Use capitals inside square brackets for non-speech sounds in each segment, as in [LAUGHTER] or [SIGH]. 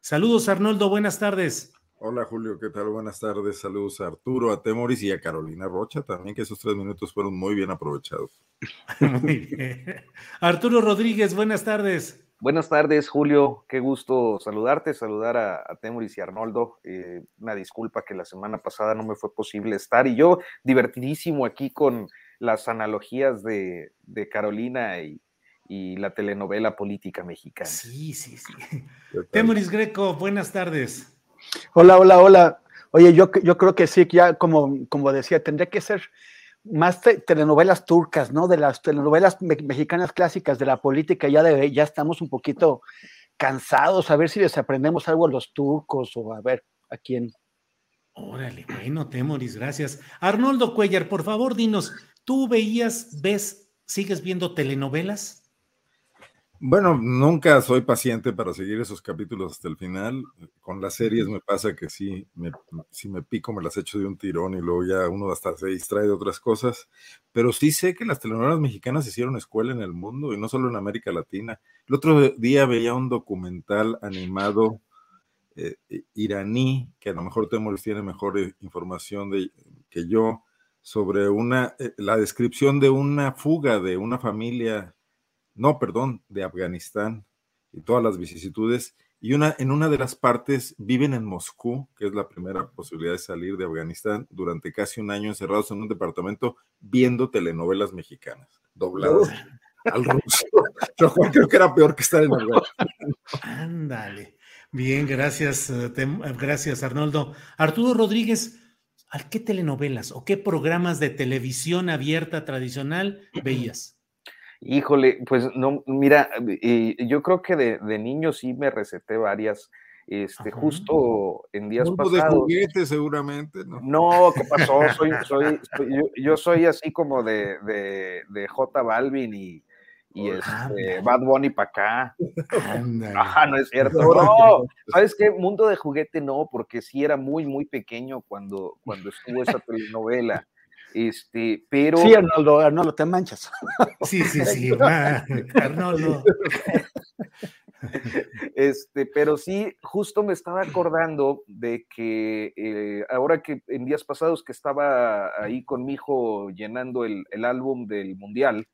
Saludos, Arnoldo. Buenas tardes. Hola Julio, ¿qué tal? Buenas tardes. Saludos a Arturo, a Temoris y a Carolina Rocha también, que esos tres minutos fueron muy bien aprovechados. [LAUGHS] Muy bien. Arturo Rodríguez, buenas tardes. Buenas tardes, Julio. Qué gusto saludarte, saludar a, a Temoris y a Arnoldo. Eh, una disculpa que la semana pasada no me fue posible estar y yo divertidísimo aquí con las analogías de, de Carolina y, y la telenovela política mexicana. Sí, sí, sí. Temoris Greco, buenas tardes. Hola, hola, hola. Oye, yo, yo creo que sí, que ya como, como decía, tendría que ser más te- telenovelas turcas, ¿no? De las telenovelas me- mexicanas clásicas de la política, ya, de, ya estamos un poquito cansados, a ver si les aprendemos algo a los turcos o a ver a quién. Órale, bueno, Temoris, gracias. Arnoldo Cuellar, por favor, dinos, ¿tú veías, ves, sigues viendo telenovelas? Bueno, nunca soy paciente para seguir esos capítulos hasta el final. Con las series me pasa que sí, me, si me pico me las echo de un tirón y luego ya uno hasta se distrae de otras cosas. Pero sí sé que las telenovelas mexicanas hicieron escuela en el mundo y no solo en América Latina. El otro día veía un documental animado eh, iraní, que a lo mejor Temoris tiene mejor eh, información de, que yo, sobre una, eh, la descripción de una fuga de una familia no, perdón, de Afganistán y todas las vicisitudes. Y una, en una de las partes viven en Moscú, que es la primera posibilidad de salir de Afganistán, durante casi un año encerrados en un departamento viendo telenovelas mexicanas, dobladas al ruso. [LAUGHS] Lo cual creo que era peor que estar en Afganistán. Ándale. Bien, gracias, eh, eh, gracias, Arnoldo. Arturo Rodríguez, ¿a qué telenovelas o qué programas de televisión abierta tradicional veías? Híjole, pues no, mira, eh, yo creo que de, de niño sí me receté varias, este, Ajá. justo en días de pasados. juguete, seguramente, ¿no? No, ¿qué pasó? [LAUGHS] Soy, soy, soy- yo, yo soy así como de, de, de J Balvin y, y este, Bad Bunny para acá. Ajá, no es cierto. No, ¿sabes qué? Mundo de juguete no, porque sí era muy, muy pequeño cuando, cuando estuvo esa telenovela. Este, pero. Sí, Arnoldo, Arnoldo, te manchas. [LAUGHS] Sí, sí, sí, [LAUGHS] va, Arnoldo. Este, pero sí, justo me estaba acordando de que eh, ahora que en días pasados que estaba ahí con mi hijo llenando el, el álbum del mundial.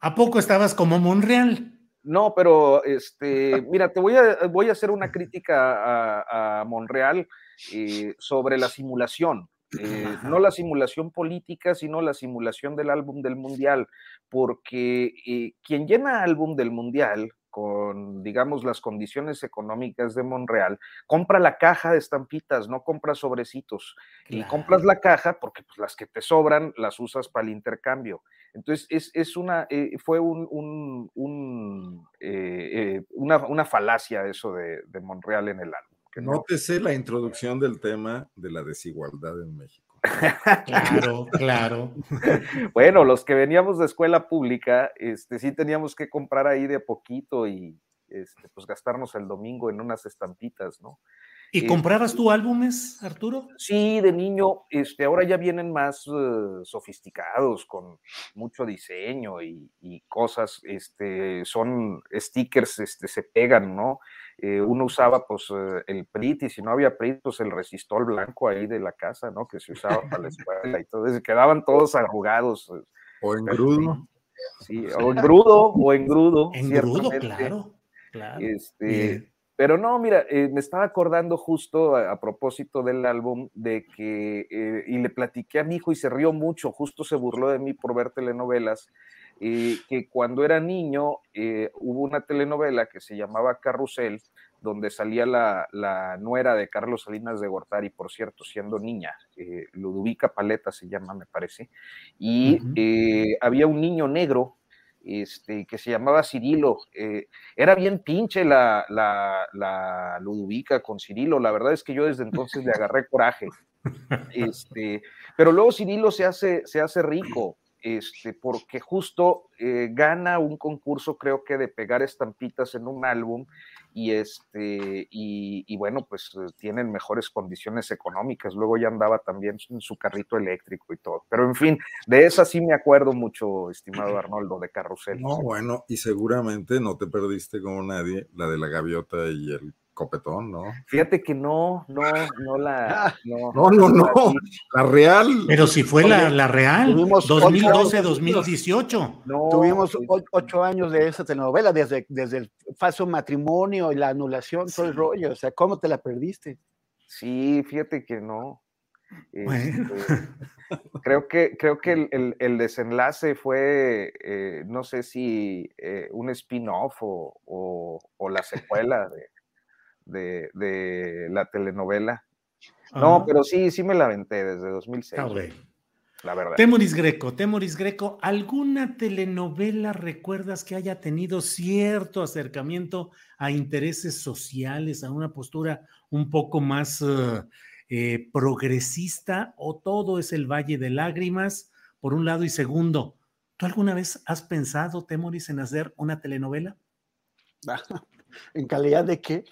¿A poco estabas como Monreal? No, pero este, mira, te voy a, voy a hacer una crítica a, a Monreal eh, sobre la simulación. Eh, no la simulación política, sino la simulación del álbum del mundial, porque eh, quien llena álbum del mundial con, digamos, las condiciones económicas de Monreal, compra la caja de estampitas, no compra sobrecitos. Y compras la caja porque pues, las que te sobran las usas para el intercambio. Entonces, es, es una, eh, fue un, un- un, una, una falacia eso de, de Monreal en el álbum. Que no- Nótese la introducción del tema de la desigualdad en México. [LAUGHS] Claro, claro. [LAUGHS] Bueno, los que veníamos de escuela pública, este, sí teníamos que comprar ahí de a poquito y este, pues gastarnos el domingo en unas estampitas, ¿no? ¿Y comprabas tú álbumes, Arturo? Sí, de niño. Este, ahora ya vienen más uh, sofisticados, con mucho diseño y, y, cosas. Este, son stickers, este, se pegan, ¿no? Eh, uno usaba pues uh, el PRIT y si no había PRIT, pues el resistol blanco ahí de la casa, ¿no? Que se usaba para la escuela y todo. eso. quedaban todos arrugados. O en grudo. Sí, o en grudo, o en grudo. En grudo, claro. claro. Este. Pero no, mira, eh, me estaba acordando justo a, a, propósito del álbum de que, eh, y le platiqué a mi hijo y se rió mucho, justo se burló de mí por ver telenovelas, eh, que cuando era niño hubo una telenovela que se llamaba Carrusel, donde salía la, la, nuera de Carlos Salinas de Gortari, por cierto, siendo niña, Ludovica Paleta se llama, me parece, y uh -huh. había un niño negro este, que se llamaba Cirilo. Eh, era bien pinche la, la, la, Ludovica con Cirilo. La verdad es que yo desde entonces le agarré coraje. [LAUGHS] Este, pero luego Cirilo se hace, se hace rico. Este, porque justo eh, gana un concurso, creo que de pegar estampitas en un álbum, y este, y, y, bueno, pues tienen mejores condiciones económicas. Luego ya andaba también en su carrito eléctrico y todo. Pero en fin, de esa sí me acuerdo mucho, estimado [CLEARS THROAT] Arnoldo, de Carrusel. No, bueno, y seguramente no te perdiste como nadie la de la gaviota y el copetón, ¿no? Fíjate que no, no, no la. No, no, no, no. La real. Pero si fue la, la real, 2012-2018. No, Tuvimos ocho años de esa telenovela, desde, desde el falso matrimonio y la anulación, todo el rollo. O sea, ¿cómo te la perdiste? Sí, fíjate que no. Este, creo que, creo que el, el, el desenlace fue, eh, no sé si eh, un spin-off o, o, o, la secuela de, de, de la telenovela. No, pero sí, sí me la aventé desde 2006. Okay. La verdad. Temoris Greco, Temoris Greco, ¿alguna telenovela recuerdas que haya tenido cierto acercamiento a intereses sociales, a una postura un poco más uh, eh, progresista o todo es el Valle de Lágrimas, por un lado, y segundo, ¿tú alguna vez has pensado, Temoris, en hacer una telenovela? [LAUGHS] ¿En calidad de qué?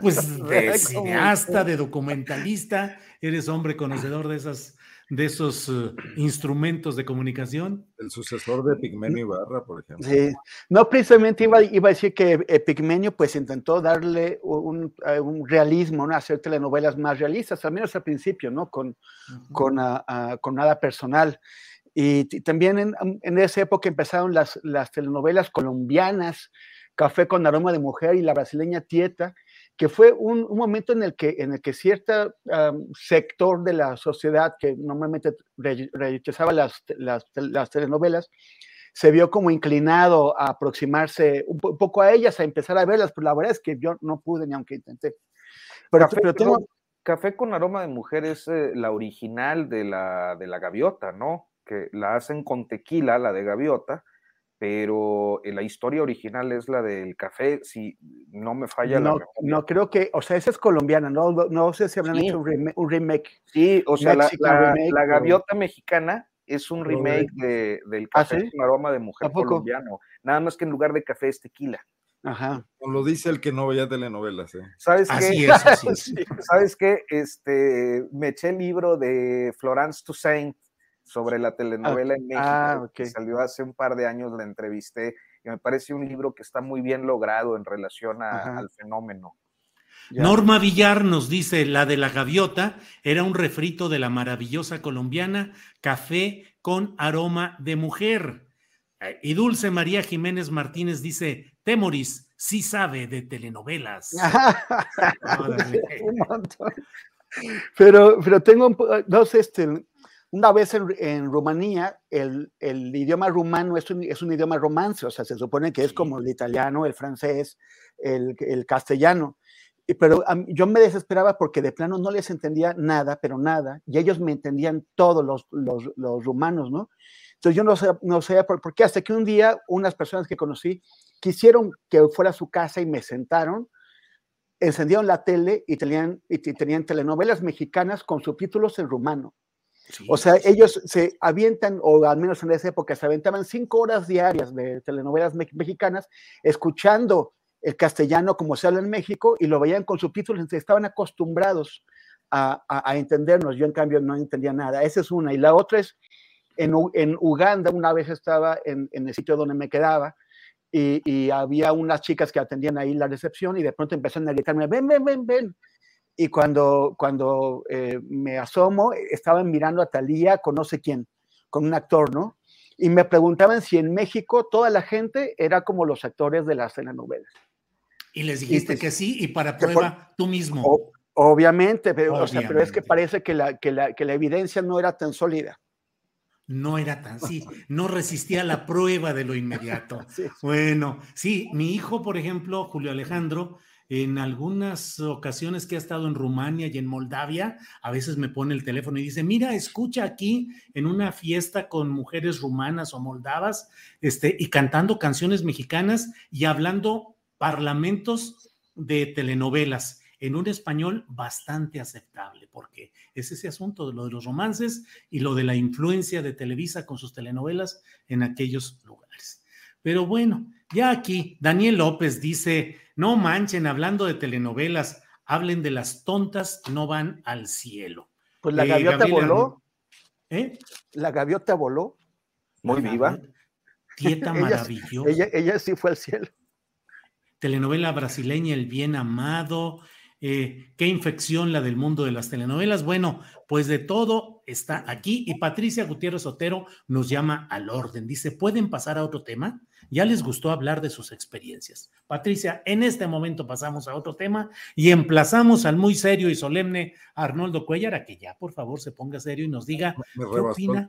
Pues [LAUGHS] de cineasta, de documentalista, eres hombre conocedor de esas de esos uh, instrumentos de comunicación. El sucesor de Pigmenio Ibarra, por ejemplo. Sí, no precisamente iba, iba a decir que eh, Pigmenio pues intentó darle un, uh, un, realismo, ¿no? hacer telenovelas más realistas, al menos al principio, ¿no? Con, uh -huh. con, uh, con nada personal. Y, y también en, en, esa época empezaron las, las telenovelas colombianas, Café con aroma de mujer y la brasileña Tieta, que fue un, un, momento en el que, en el que cierto um, sector de la sociedad que normalmente re, rechazaba las, las, las, telenovelas, se vio como inclinado a aproximarse un, un, poco a ellas, a empezar a verlas, pero la verdad es que yo no pude ni aunque intenté. Pero, Café, pero tengo... Café con aroma de mujer es eh, la original de la, de la gaviota, ¿no? Que la hacen con tequila, la de gaviota, pero la historia original es la del café, si no me falla no, la No, creo que, o sea, esa es colombiana, no, no sé si habrán sí. hecho un remake, un remake. Sí, o sea, la, la, remake, la, gaviota o... mexicana es un remake de, del ¿Ah, café ¿Ah, sí? con aroma de mujer colombiano, nada más que en lugar de café es tequila. Ajá. Lo dice el que no veía telenovelas, ¿eh? ¿Sabes así qué? Es, así es. ¿Sabes qué? Este, me eché el libro de Florence Toussaint, sobre la telenovela ah, en México, ah, okay. que salió hace un par de años, la entrevisté, y me parece un libro que está muy bien logrado en relación a, al fenómeno. Ya. Norma Villar nos dice, la de la gaviota era un refrito de la maravillosa colombiana Café con aroma de mujer. Y Dulce María Jiménez Martínez dice, Temoris sí sabe de telenovelas. [LAUGHS] un montón. Pero, pero tengo dos, este, una vez en, en Rumanía, el, el, idioma rumano es un, es un, idioma romance, o sea, se supone que es como el italiano, el francés, el, el castellano. Pero yo me desesperaba porque de plano no les entendía nada, pero nada, y ellos me entendían todos los, los, los rumanos, ¿no? Entonces yo no sé, no sé por, por, qué, hasta que un día unas personas que conocí quisieron que fuera a su casa y me sentaron, encendieron la tele y tenían, y tenían telenovelas mexicanas con subtítulos en rumano. Sí, o sea, ellos se avientan, o al menos en esa época, se aventaban cinco horas diarias de telenovelas me mexicanas, escuchando el castellano como se habla en México y lo veían con subtítulos, estaban acostumbrados a, entendernos. Yo en cambio no entendía nada. Esa es una. Y la otra es, en, Uganda una vez estaba en, el sitio donde me quedaba y, había unas chicas que atendían ahí la recepción y de pronto empezaron a gritarme, ven, ven, ven, ven. Y cuando, cuando eh, me asomo, estaban mirando a Talía con no sé quién, con un actor, ¿no? Y me preguntaban si en México toda la gente era como los actores de las telenovelas. Y les dijiste que sí, y para prueba tú mismo. obviamente, pero, pero es que parece que la, que, la, que la evidencia no era tan sólida no era tan, sí, [LAUGHS] no resistía la prueba de lo inmediato. Bueno, sí, mi hijo, por ejemplo, Julio Alejandro, en algunas ocasiones que ha estado en Rumania y en Moldavia, a veces me pone el teléfono y dice, mira, escucha aquí en una fiesta con mujeres rumanas o moldavas, este, y cantando canciones mexicanas y hablando parlamentos de telenovelas en un español bastante aceptable, porque es ese asunto de lo de los romances y lo de la influencia de Televisa con sus telenovelas en aquellos lugares. Pero bueno, ya aquí Daniel López dice, no manchen, hablando de telenovelas, hablen de las tontas, no van al cielo. Pues la eh, gaviota voló. ¿Eh? La gaviota voló. Muy viva. Tieta [LAUGHS] maravillosa. Ella, ella sí fue al cielo telenovela brasileña El Bien Amado, eh, qué infección la del mundo de las telenovelas. Bueno, pues de todo está aquí y Patricia Gutiérrez Otero nos llama al orden. Dice, ¿pueden pasar a otro tema? Ya les gustó hablar de sus experiencias. Patricia, en este momento pasamos a otro tema y emplazamos al muy serio y solemne Arnoldo Cuellar a que ya por favor se ponga serio y nos diga qué opina,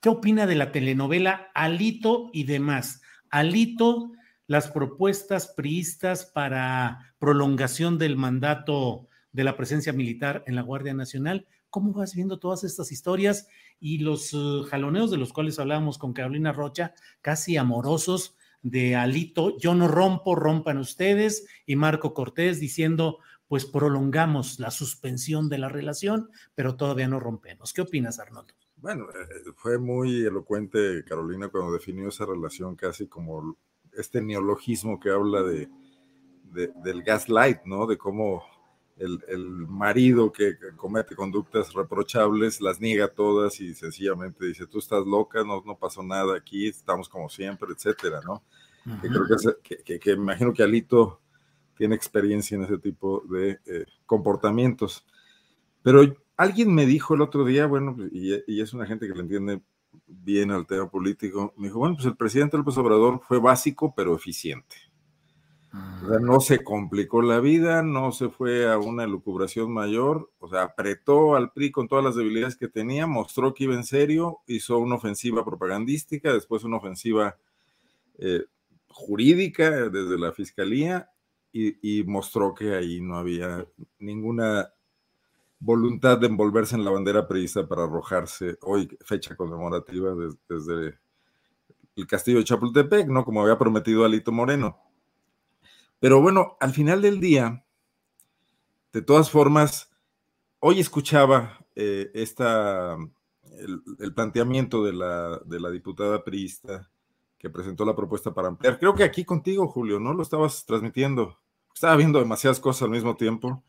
qué opina de la telenovela Alito y demás. Alito las propuestas priistas para prolongación del mandato de la presencia militar en la Guardia Nacional. ¿Cómo vas viendo todas estas historias y los uh, jaloneos de los cuales hablábamos con Carolina Rocha, casi amorosos de Alito? Yo no rompo, rompan ustedes, y Marco Cortés diciendo, pues prolongamos la suspensión de la relación, pero todavía no rompemos. ¿Qué opinas, Arnoldo? Bueno, eh, fue muy elocuente Carolina cuando definió esa relación casi como este neologismo que habla de, del gaslight, ¿no? De cómo el, marido que comete conductas reprochables las niega todas y sencillamente dice, tú estás loca, no, no pasó nada aquí, estamos como siempre, etcétera, ¿no? que creo que, que, imagino que Alito tiene experiencia en ese tipo de eh, comportamientos. Pero alguien me dijo el otro día, bueno, y, y, es una gente que le entiende bien al tema político, me dijo, bueno, pues el presidente López Obrador fue básico pero eficiente. O sea, no se complicó la vida, no se fue a una lucubración mayor, o sea, apretó al PRI con todas las debilidades que tenía, mostró que iba en serio, hizo una ofensiva propagandística, después una ofensiva eh, jurídica desde la fiscalía y, mostró que ahí no había ninguna voluntad de envolverse en la bandera prevista para arrojarse hoy, fecha conmemorativa desde, el castillo de Chapultepec, ¿no? Como había prometido Alito Moreno. Pero bueno, al final del día, de todas formas, hoy escuchaba eh, esta, el, planteamiento de la, de la diputada priista que presentó la propuesta para ampliar. Creo que aquí contigo, Julio, ¿no? Lo estabas transmitiendo. Estaba viendo demasiadas cosas al mismo tiempo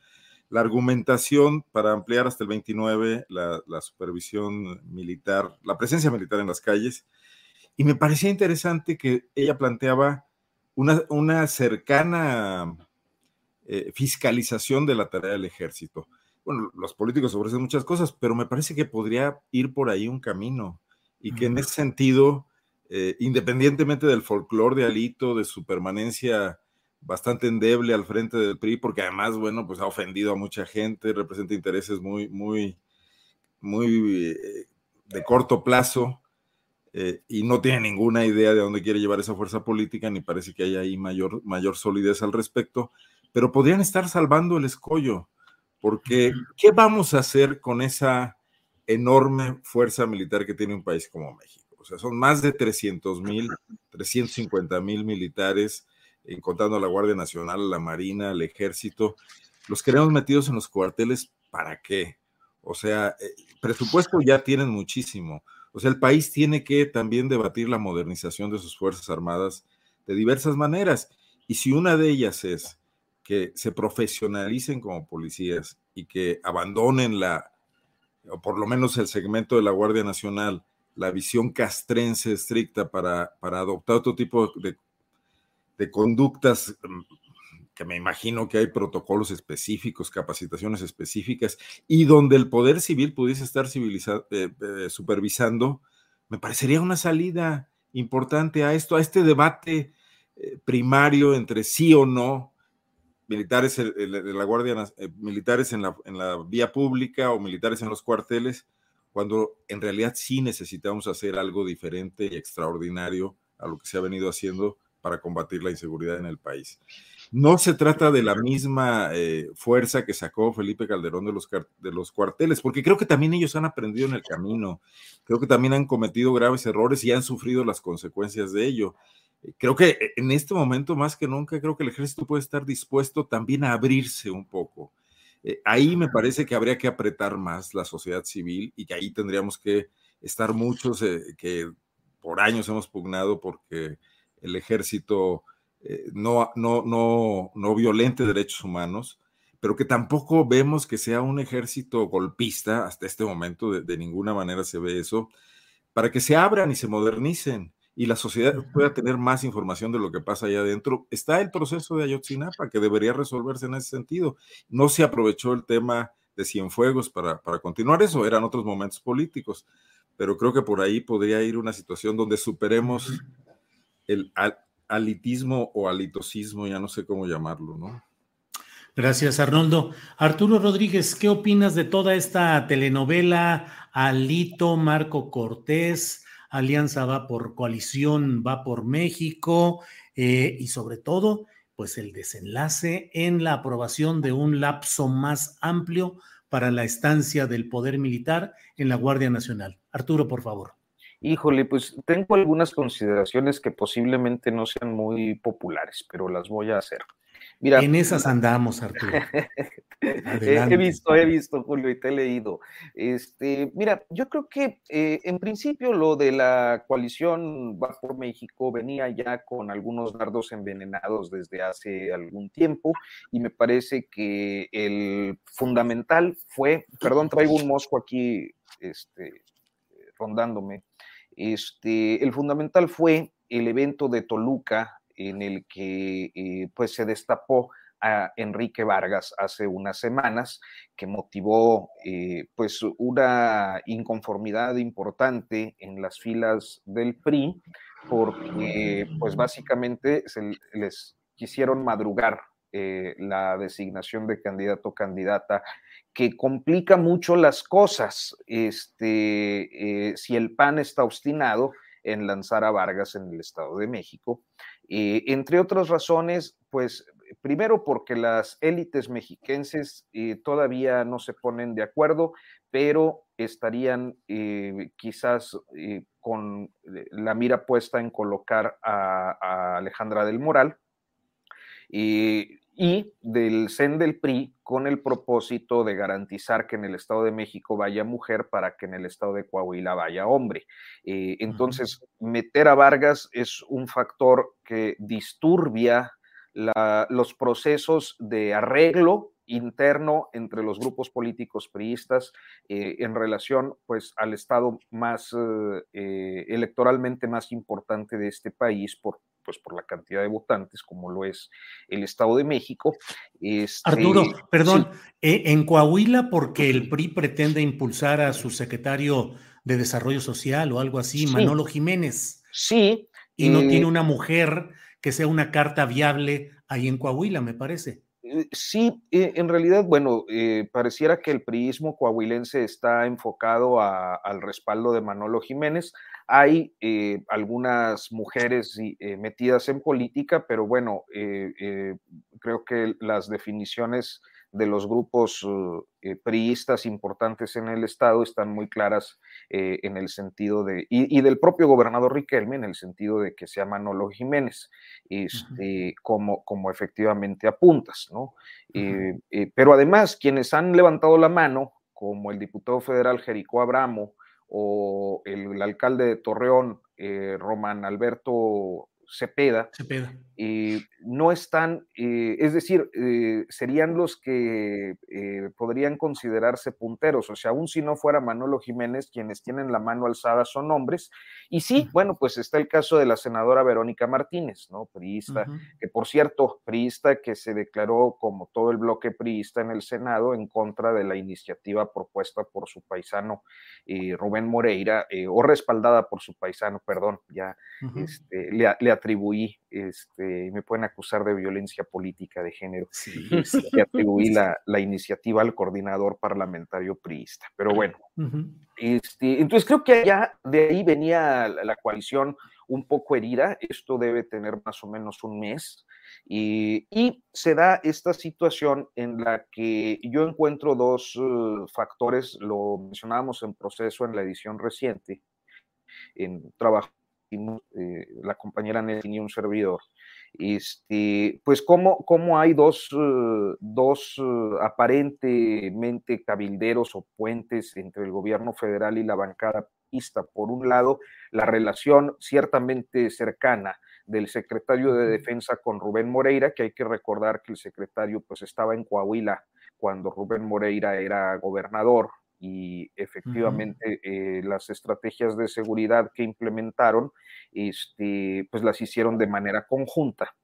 la argumentación para ampliar hasta el 29 la, supervisión militar, la presencia militar en las calles. Y me parecía interesante que ella planteaba una, una cercana eh, fiscalización de la tarea del ejército. Bueno, los políticos ofrecen muchas cosas, pero me parece que podría ir por ahí un camino y que en ese sentido, eh, independientemente del folclore de Alito, de su permanencia bastante endeble al frente del PRI, porque además, bueno, pues ha ofendido a mucha gente, representa intereses muy, muy, muy eh, de corto plazo eh, y no tiene ninguna idea de dónde quiere llevar esa fuerza política, ni parece que haya ahí mayor, mayor solidez al respecto, pero podrían estar salvando el escollo, porque ¿qué vamos a hacer con esa enorme fuerza militar que tiene un país como México? O sea, son más de 300 mil, 350 mil militares encontrando a la Guardia Nacional, la Marina, el Ejército, los queremos metidos en los cuarteles, ¿para qué? O sea, eh, presupuesto ya tienen muchísimo. O sea, el país tiene que también debatir la modernización de sus Fuerzas Armadas de diversas maneras. Y si una de ellas es que se profesionalicen como policías y que abandonen la, o por lo menos el segmento de la Guardia Nacional, la visión castrense estricta para, para adoptar otro tipo de, de conductas mm, que me imagino que hay protocolos específicos, capacitaciones específicas, y donde el poder civil pudiese estar eh, eh, supervisando, me parecería una salida importante a esto, a este debate eh, primario entre sí o no, militares de la Guardia, militares en la, en la vía pública o militares en los cuarteles, cuando en realidad sí necesitamos hacer algo diferente y extraordinario a lo que se ha venido haciendo para combatir la inseguridad en el país. No se trata de la misma eh, fuerza que sacó Felipe Calderón de los, de los cuarteles, porque creo que también ellos han aprendido en el camino, creo que también han cometido graves errores y han sufrido las consecuencias de ello. Eh, creo que eh, en este momento, más que nunca, creo que el ejército puede estar dispuesto también a abrirse un poco. ahí me parece que habría que apretar más la sociedad civil y que ahí tendríamos que estar muchos que por años hemos pugnado porque el ejército eh, no, no, no, no violente derechos humanos, pero que tampoco vemos que sea un ejército golpista, hasta este momento de, ninguna manera se ve eso, para que se abran y se modernicen y la sociedad pueda tener más información de lo que pasa allá adentro. Está el proceso de Ayotzinapa que debería resolverse en ese sentido. No se aprovechó el tema de Cienfuegos para, para continuar eso, eran otros momentos políticos, pero creo que por ahí podría ir una situación donde superemos el, alitismo o alitosismo, ya no sé cómo llamarlo, ¿no? Gracias, Arnoldo. Arturo Rodríguez, ¿qué opinas de toda esta telenovela? Alito, Marco Cortés, Alianza va por coalición, va por México, eh, y sobre todo, pues el desenlace en la aprobación de un lapso más amplio para la estancia del poder militar en la Guardia Nacional. Arturo, por favor. Híjole, pues tengo algunas consideraciones que posiblemente no sean muy populares, pero las voy a hacer. Mira, en esas andamos, Arturo. [LAUGHS] he visto, he visto, Julio, y te he leído. Este, mira, yo creo que eh, en principio lo de la coalición Va por México venía ya con algunos dardos envenenados desde hace algún tiempo y me parece que el fundamental fue, perdón, traigo un mosco aquí este, rondándome. Este, el fundamental fue el evento de Toluca en el que eh, pues se destapó a Enrique Vargas hace unas semanas, que motivó eh, pues una inconformidad importante en las filas del PRI, porque pues básicamente se les quisieron madrugar eh, la designación de candidato o candidata que complica mucho las cosas. Este, eh, si el PAN está obstinado en lanzar a Vargas en el Estado de México, eh, entre otras razones, pues primero porque las élites mexiquenses eh, todavía no se ponen de acuerdo, pero estarían quizás con la mira puesta en colocar a, a Alejandra del Moral y del CEN del PRI con el propósito de garantizar que en el Estado de México vaya mujer para que en el Estado de Coahuila vaya hombre. Eh, entonces, meter a Vargas es un factor que disturbia los procesos de arreglo interno entre los grupos políticos priistas eh, en relación pues al estado más eh, electoralmente más importante de este país por pues por la cantidad de votantes como lo es el Estado de México. Este, Arturo, perdón, eh, en Coahuila porque el PRI pretende impulsar a su secretario de Desarrollo Social o algo así, Manolo Jiménez. Sí. Y no tiene eh, una mujer que sea una carta viable ahí en Coahuila, me parece. Eh, sí, en realidad, bueno, pareciera que el priismo coahuilense está enfocado al respaldo de Manolo Jiménez. Hay eh, algunas mujeres eh, metidas en política, pero bueno, eh, creo que las definiciones de los grupos priistas importantes en el Estado están muy claras en el sentido de, y, del propio gobernador Riquelme, en el sentido de que sea Manolo Jiménez, este, como, como efectivamente apuntas, ¿no? pero además, quienes han levantado la mano, como el diputado federal Jericó Abramo, o el, alcalde de Torreón, eh, Román Alberto Cepeda, no están, es decir, serían los que podrían considerarse punteros, o sea, aún si no fuera Manolo Jiménez, quienes tienen la mano alzada son hombres, y sí, bueno, pues está el caso de la senadora Verónica Martínez, ¿no? Priista, que por cierto, priista que se declaró como todo el bloque priista en el Senado en contra de la iniciativa propuesta por su paisano Rubén Moreira, o respaldada por su paisano, perdón, ya este, le, le atribuí, este, me pueden acusar de violencia política de género, le [LAUGHS] atribuí la, iniciativa al coordinador parlamentario priista. Pero bueno, este, entonces creo que ya de ahí venía la, coalición un poco herida, esto debe tener más o menos un mes, y, se da esta situación en la que yo encuentro dos uh, factores, lo mencionábamos en proceso en la edición reciente, en trabajo eh, la compañera Nelly y un servidor, este, pues cómo, cómo hay dos, eh, dos eh, aparentemente cabilderos o puentes entre el gobierno federal y la bancada pista. Por un lado, la relación ciertamente cercana del secretario de Defensa con Rubén Moreira, que hay que recordar que el secretario pues estaba en Coahuila cuando Rubén Moreira era gobernador y efectivamente eh, las estrategias de seguridad que implementaron, este, pues las hicieron de manera conjunta.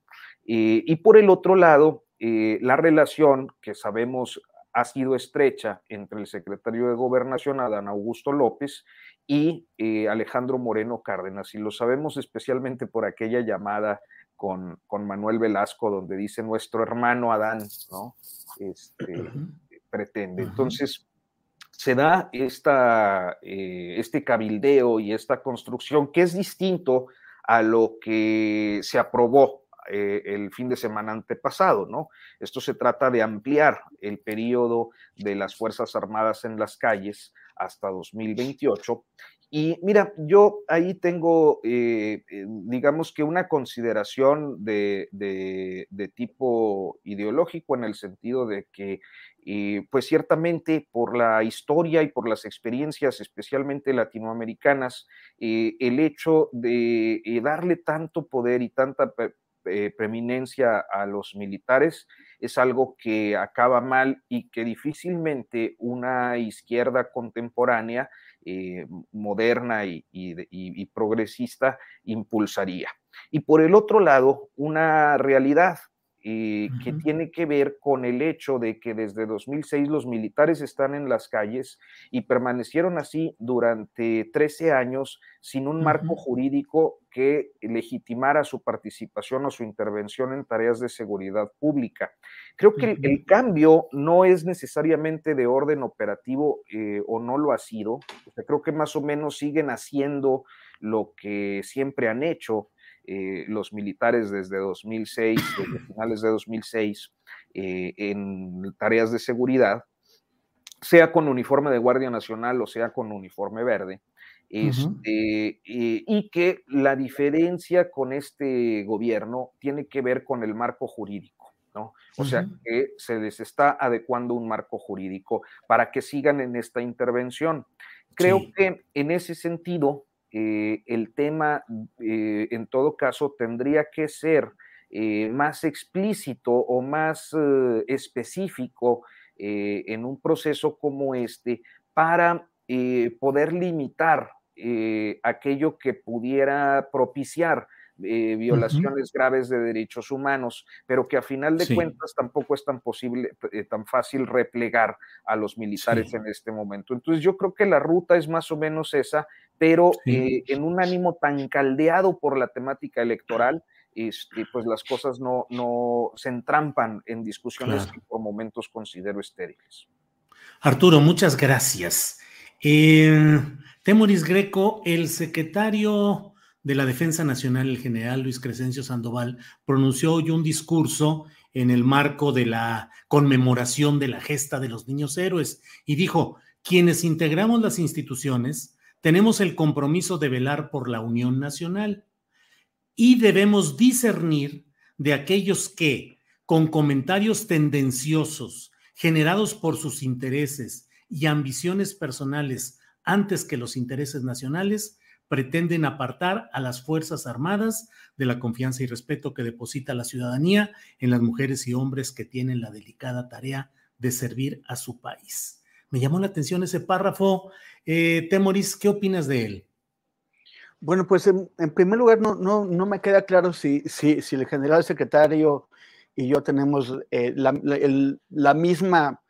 Eh, y por el otro lado, eh, la relación que sabemos ha sido estrecha entre el secretario de Gobernación, Adán Augusto López, y Alejandro Moreno Cárdenas. Y lo sabemos especialmente por aquella llamada con, con, Manuel Velasco, donde dice nuestro hermano Adán, ¿no? Este, pretende. Entonces, se da eh, este cabildeo y esta construcción que es distinto a lo que se aprobó eh, el fin de semana antepasado, ¿no? Esto se trata de ampliar el periodo de las Fuerzas Armadas en las calles hasta 2028 y mira, yo ahí tengo, eh, digamos que una consideración de, tipo ideológico en el sentido de que eh, pues ciertamente por la historia y por las experiencias, especialmente latinoamericanas, eh, el hecho de eh, darle tanto poder y tanta preeminencia a los militares es algo que acaba mal y que difícilmente una izquierda contemporánea, moderna y progresista impulsaría. Y por el otro lado, una realidad que tiene que ver con el hecho de que desde 2006 los militares están en las calles y permanecieron así durante 13 años sin un marco jurídico que legitimara su participación o su intervención en tareas de seguridad pública. Creo que el, cambio no es necesariamente de orden operativo eh, o no lo ha sido. creo que más o menos siguen haciendo lo que siempre han hecho eh, los militares desde 2006, desde [CLEARS THROAT] finales de 2006, eh, en tareas de seguridad, sea con uniforme de Guardia Nacional o sea con uniforme verde. Este, eh, y que la diferencia con este gobierno tiene que ver con el marco jurídico. ¿no? O sea, que se les está adecuando un marco jurídico para que sigan en esta intervención. Creo que en ese sentido, eh, el tema, eh, en todo caso, tendría que ser eh, más explícito o más específico en un proceso como este para poder limitar aquello que pudiera propiciar violaciones graves de derechos humanos, pero que a final de cuentas tampoco es tan posible, tan fácil replegar a los militares en este momento. Entonces yo creo que la ruta es más o menos esa, pero eh, en un ánimo tan caldeado por la temática electoral, este, pues las cosas no, no se entrampan en discusiones que por momentos considero estériles. Arturo, muchas gracias. Eh, Temoris Greco, el secretario de la Defensa Nacional, el general Luis Crescencio Sandoval, pronunció hoy un discurso en el marco de la conmemoración de la gesta de los niños héroes y dijo, quienes integramos las instituciones, tenemos el compromiso de velar por la unión nacional y debemos discernir de aquellos que, con comentarios tendenciosos, generados por sus intereses y ambiciones personales antes que los intereses nacionales, pretenden apartar a las Fuerzas Armadas de la confianza y respeto que deposita la ciudadanía en las mujeres y hombres que tienen la delicada tarea de servir a su país. Me llamó la atención ese párrafo. Eh, Temoris, ¿qué opinas de él? Bueno, pues en, primer lugar, no, no, no, me queda claro si, si, si, el general secretario y yo tenemos eh, la, la, misma,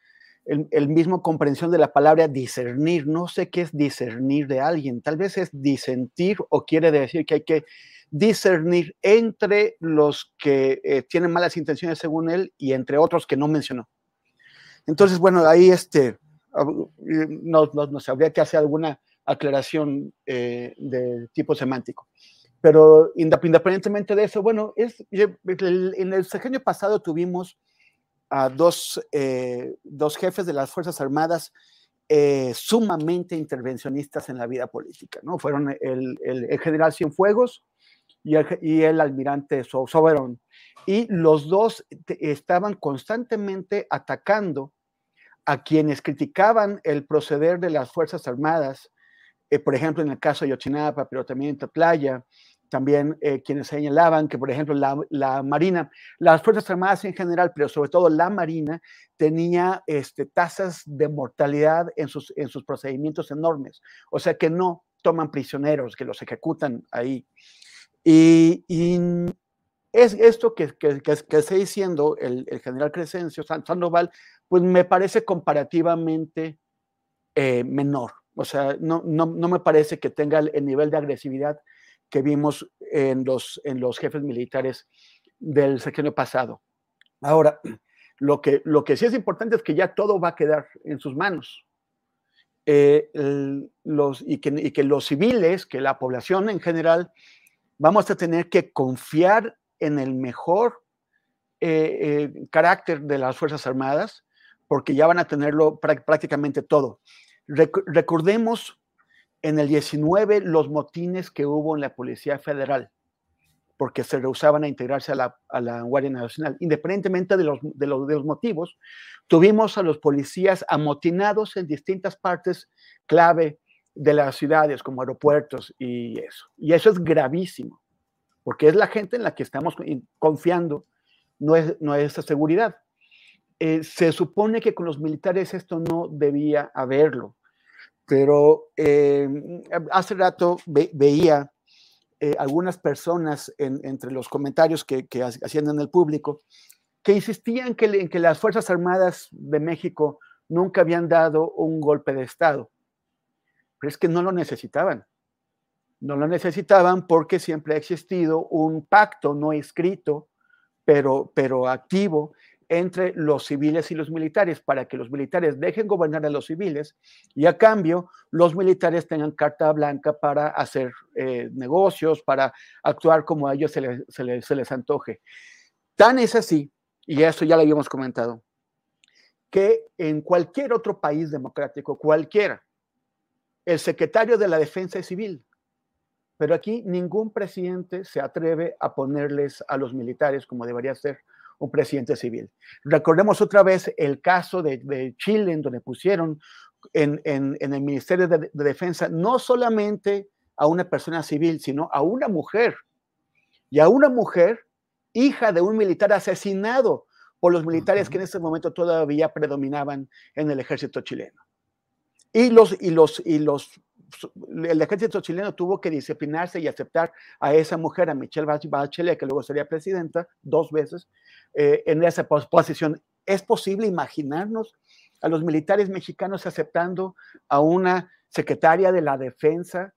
el, mismo comprensión de la palabra discernir. No sé qué es discernir de alguien. Tal vez es disentir o quiere decir que hay que discernir entre los que eh, tienen malas intenciones según él y entre otros que no mencionó. Entonces, bueno, ahí este, no, no, no habría que hacer alguna aclaración eh, de tipo semántico. Pero independientemente de eso, bueno, es, en el sexenio pasado tuvimos a dos, eh, dos jefes de las Fuerzas Armadas eh, sumamente intervencionistas en la vida política, ¿no? Fueron el, el, general Cienfuegos y el, almirante Soberón. Y los dos estaban constantemente atacando a quienes criticaban el proceder de las Fuerzas Armadas eh, por ejemplo, en el caso de Yochinapa, pero también en Taplaya, también eh, quienes señalaban que, por ejemplo, la, Marina, las Fuerzas Armadas en general, pero sobre todo la Marina, tenía este, tasas de mortalidad en sus, en sus procedimientos enormes. O sea que no toman prisioneros, que los ejecutan ahí. Y, es esto que, que, que, está diciendo el, general Crescencio Sandoval, pues me parece comparativamente eh, menor. O sea, no, no, no, me parece que tenga el nivel de agresividad que vimos en los, en los jefes militares del sexenio pasado. Ahora, lo que, lo que sí es importante es que ya todo va a quedar en sus manos. Eh, los, y, que, y, que, los civiles, que la población en general, vamos a tener que confiar en el mejor eh, eh, carácter de las Fuerzas Armadas, porque ya van a tenerlo prácticamente todo recordemos en el 19 los motines que hubo en la Policía Federal, porque se rehusaban a integrarse a la, Guardia Nacional. Independientemente de los, de, los, de los motivos, tuvimos a los policías amotinados en distintas partes clave de las ciudades, como aeropuertos y eso. Y eso es gravísimo, porque es la gente en la que estamos confiando no es nuestra seguridad. Eh, se supone que con los militares esto no debía haberlo pero eh, hace rato veía eh, algunas personas entre los comentarios que, hacían en el público que insistían en que las Fuerzas Armadas de México nunca habían dado un golpe de Estado. Pero es que no lo necesitaban. No lo necesitaban porque siempre ha existido un pacto no escrito, pero, pero activo, entre los civiles y los militares para que los militares dejen gobernar a los civiles y a cambio los militares tengan carta blanca para hacer eh, negocios, para actuar como a ellos se les, antoje. Tan es así, y eso ya lo habíamos comentado, que en cualquier otro país democrático, cualquiera, el secretario de la defensa es civil. Pero aquí ningún presidente se atreve a ponerles a los militares como debería ser un presidente civil. Recordemos otra vez el caso de, Chile, en donde pusieron en, el Ministerio de, Defensa no solamente a una persona civil, sino a una mujer. Y a una mujer, hija de un militar asesinado por los militares que en ese momento todavía predominaban en el ejército chileno. Y los, y los, y los el ejército chileno tuvo que disciplinarse y aceptar a esa mujer, a Michelle Bachelet, que luego sería presidenta dos veces, eh, en esa posición. ¿Es posible imaginarnos a los militares mexicanos aceptando a una secretaria de la defensa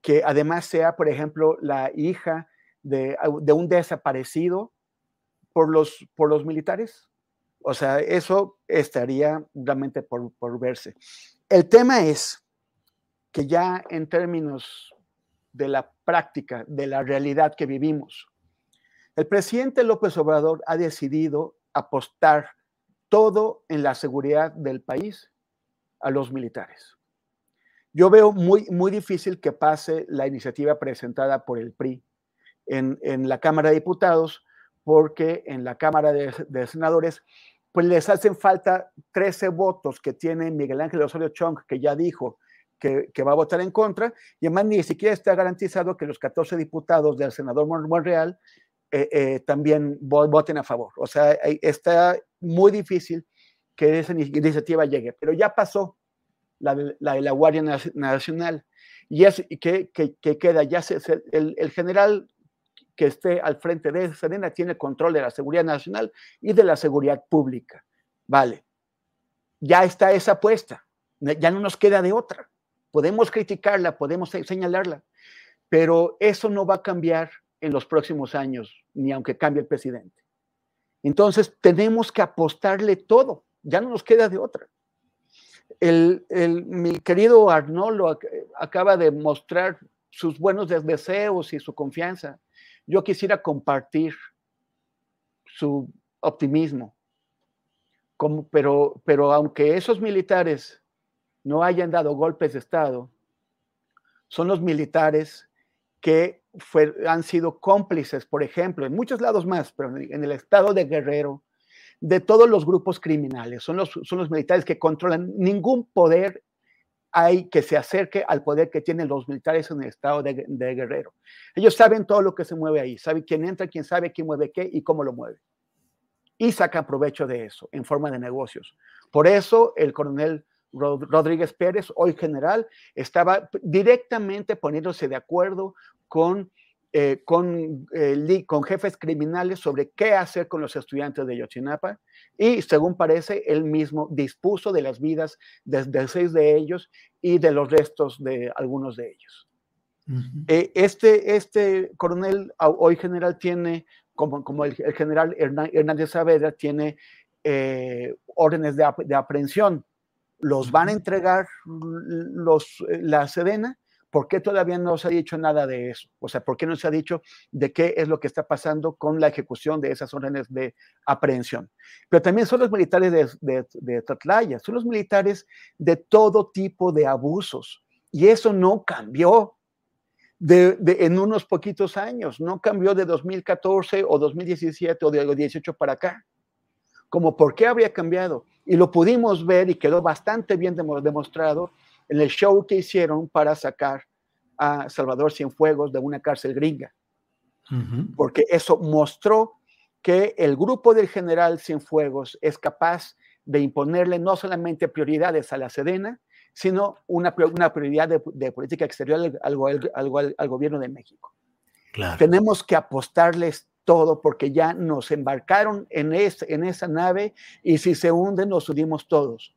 que además sea, por ejemplo, la hija de, un desaparecido por los, por los militares? O sea, eso estaría realmente por, por verse. El tema es que ya en términos de la práctica, de la realidad que vivimos, el presidente López Obrador ha decidido apostar todo en la seguridad del país a los militares. Yo veo muy, muy difícil que pase la iniciativa presentada por el PRI en, la Cámara de Diputados, porque en la Cámara de, de, Senadores, pues les hacen falta 13 votos que tiene Miguel Ángel Osorio Chong, que ya dijo que, va a votar en contra, y además ni siquiera está garantizado que los 14 diputados del senador Monreal eh, eh, también voten a favor. O sea, está muy difícil que esa iniciativa llegue, pero ya pasó la de la, Guardia Nacional. Y es que, que, queda, ya el, general que esté al frente de Serena tiene control de la seguridad nacional y de la seguridad pública. Vale, ya está esa apuesta, ya no nos queda de otra. Podemos criticarla, podemos señalarla, pero eso no va a cambiar en los próximos años, ni aunque cambie el presidente. Entonces, tenemos que apostarle todo, ya no nos queda de otra. El, mi querido Arnoldo acaba de mostrar sus buenos deseos y su confianza. Yo quisiera compartir su optimismo, como, pero, pero aunque esos militares no hayan dado golpes de Estado, son los militares que han sido cómplices, por ejemplo, en muchos lados más, pero en el estado de Guerrero, de todos los grupos criminales. Son los, son los militares que controlan ningún poder hay que se acerque al poder que tienen los militares en el estado de, de, Guerrero. Ellos saben todo lo que se mueve ahí, saben quién entra, quién sabe quién mueve qué y cómo lo mueve. Y sacan provecho de eso en forma de negocios. Por eso el coronel Rodríguez Pérez, hoy general, estaba directamente poniéndose de acuerdo con, eh, con, eh, con jefes criminales sobre qué hacer con los estudiantes de Yotzinapa y, según parece, él mismo dispuso de las vidas de, seis de ellos y de los restos de algunos de ellos. Eh, este, este coronel, hoy general, tiene, como, como el, general Hernández Saavedra, tiene órdenes de, de aprehensión los van a entregar los, eh, la Sedena. ¿Por qué todavía no se ha dicho nada de eso? O sea, ¿por qué no se ha dicho de qué es lo que está pasando con la ejecución de esas órdenes de aprehensión? Pero también son los militares de, de, de Tatlaya, son los militares de todo tipo de abusos. Y eso no cambió de, en unos poquitos años, no cambió de 2014 o 2017 o de 2018 para acá. Como por qué habría cambiado y lo pudimos ver y quedó bastante bien demostrado en el show que hicieron para sacar a Salvador Cienfuegos de una cárcel gringa. Porque eso mostró que el grupo del general Cienfuegos es capaz de imponerle no solamente prioridades a la Sedena, sino una, una prioridad de, política exterior al, al, gobierno de México. Tenemos que apostarles todo porque ya nos embarcaron en, en esa nave y si se hunde nos hundimos todos.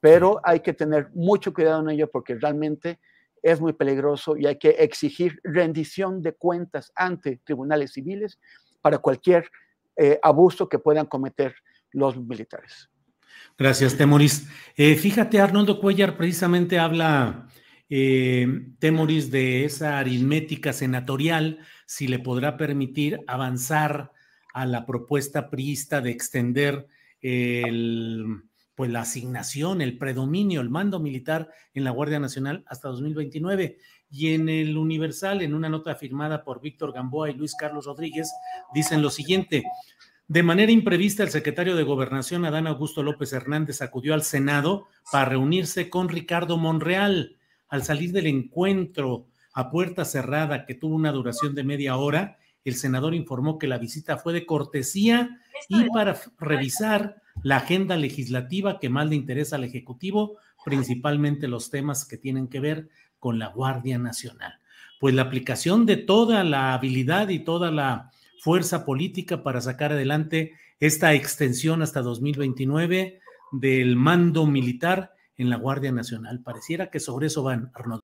Pero hay que tener mucho cuidado en ello porque realmente es muy peligroso y hay que exigir rendición de cuentas ante tribunales civiles para cualquier eh, abuso que puedan cometer los militares. Gracias, Temoris. Eh, fíjate, Arnoldo Cuellar precisamente habla eh, Temoris de esa aritmética senatorial, si le podrá permitir avanzar a la propuesta priista de extender el, pues la asignación, el predominio, el mando militar en la Guardia Nacional hasta 2029. Y en el Universal, en una nota firmada por Víctor Gamboa y Luis Carlos Rodríguez, dicen lo siguiente. De manera imprevista, el secretario de Gobernación, Adán Augusto López Hernández, acudió al Senado para reunirse con Ricardo Monreal al salir del encuentro a puerta cerrada que tuvo una duración de media hora, el senador informó que la visita fue de cortesía y para revisar la agenda legislativa que más le interesa al Ejecutivo, principalmente los temas que tienen que ver con la Guardia Nacional. Pues la aplicación de toda la habilidad y toda la fuerza política para sacar adelante esta extensión hasta 2029 del mando militar en la Guardia Nacional. Pareciera que sobre eso van, Arnold.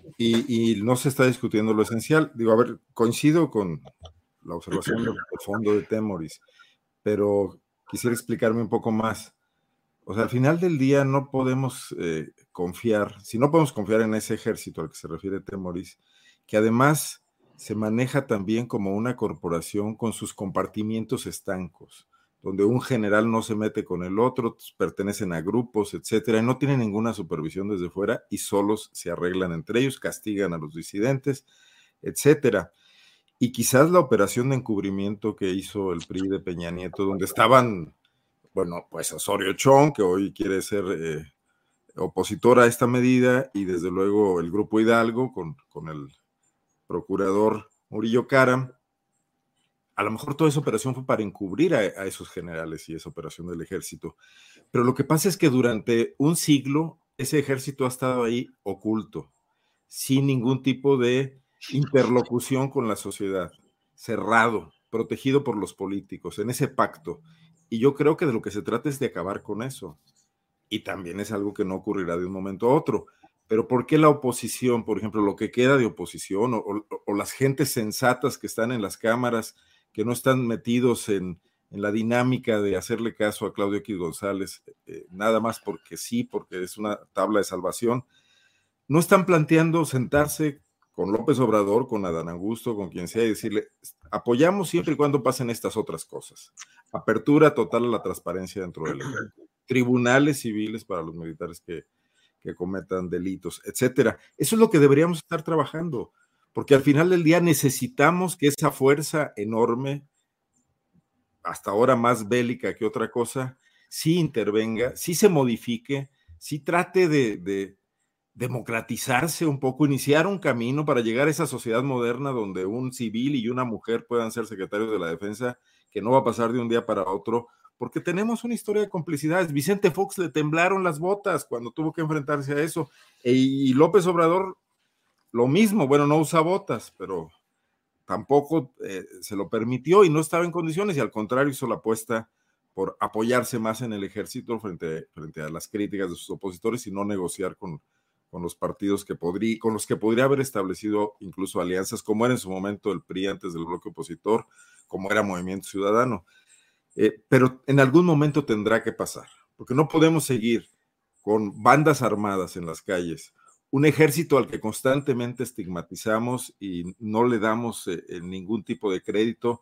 y, y, no se está discutiendo lo esencial. Digo, a ver, coincido con la observación del fondo de Temoris, pero quisiera explicarme un poco más. O sea, al final del día no podemos eh, confiar, si no podemos confiar en ese ejército al que se refiere Temoris, que además se maneja también como una corporación con sus compartimientos estancos, donde un general no se mete con el otro, pertenecen a grupos, etcétera, y no tienen ninguna supervisión desde fuera y solos se arreglan entre ellos, castigan a los disidentes, etcétera. Y quizás la operación de encubrimiento que hizo el PRI de Peña Nieto, donde estaban bueno, pues Osorio Chong, que hoy quiere ser eh, opositor a esta medida, y desde luego el Grupo Hidalgo con, con el procurador Murillo Caram. A lo mejor toda esa operación fue para encubrir a, esos generales y esa operación del ejército. Pero lo que pasa es que durante un siglo ese ejército ha estado ahí oculto, sin ningún tipo de interlocución con la sociedad, cerrado, protegido por los políticos, en ese pacto. Y yo creo que de lo que se trata es de acabar con eso. Y también es algo que no ocurrirá de un momento a otro. Pero ¿por qué la oposición, por ejemplo, lo que queda de oposición o, las gentes sensatas que están en las cámaras, que no están metidos en, en la dinámica de hacerle caso a Claudio X González, eh, nada más porque sí, porque es una tabla de salvación, no están planteando sentarse con López Obrador, con Adán Augusto, con quien sea, y decirle, apoyamos siempre y cuando pasen estas otras cosas. Apertura total a la transparencia dentro del ejército. [CLEARS THROAT] Tribunales civiles para los militares que, que cometan delitos, etcétera. Eso es lo que deberíamos estar trabajando, porque al final del día necesitamos que esa fuerza enorme, hasta ahora más bélica que otra cosa, sí intervenga, sí se modifique, sí trate de, de democratizarse un poco, iniciar un camino para llegar a esa sociedad moderna donde un civil y una mujer puedan ser secretarios de la defensa, que no va a pasar de un día para otro, porque tenemos una historia de complicidades. Vicente Fox le temblaron las botas cuando tuvo que enfrentarse a eso, e, y López Obrador lo mismo, bueno, no usa botas, pero tampoco eh, se lo permitió y no estaba en condiciones, y al contrario hizo la apuesta por apoyarse más en el ejército frente, frente a las críticas de sus opositores y no negociar con, con los partidos que podría, con los que podría haber establecido incluso alianzas, como era en su momento el PRI antes del bloque opositor, como era Movimiento Ciudadano. Eh, pero en algún momento tendrá que pasar, porque no podemos seguir con bandas armadas en las calles, un ejército al que constantemente estigmatizamos y no le damos eh, ningún tipo de crédito,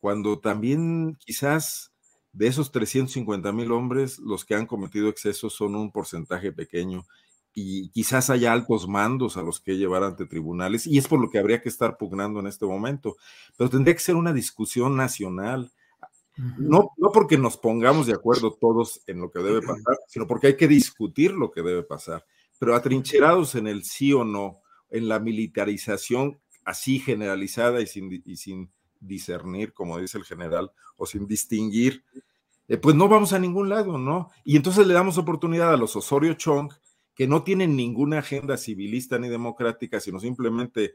cuando también quizás de esos 350 mil hombres, los que han cometido excesos son un porcentaje pequeño y quizás haya altos mandos a los que llevar ante tribunales, y es por lo que habría que estar pugnando en este momento. Pero tendría que ser una discusión nacional, no, no porque nos pongamos de acuerdo todos en lo que debe pasar, sino porque hay que discutir lo que debe pasar, pero atrincherados en el sí o no, en la militarización así generalizada y sin, y sin discernir, como dice el general, o sin distinguir, eh, pues no vamos a ningún lado, ¿no? Y entonces le damos oportunidad a los Osorio Chong, que no tienen ninguna agenda civilista ni democrática, sino simplemente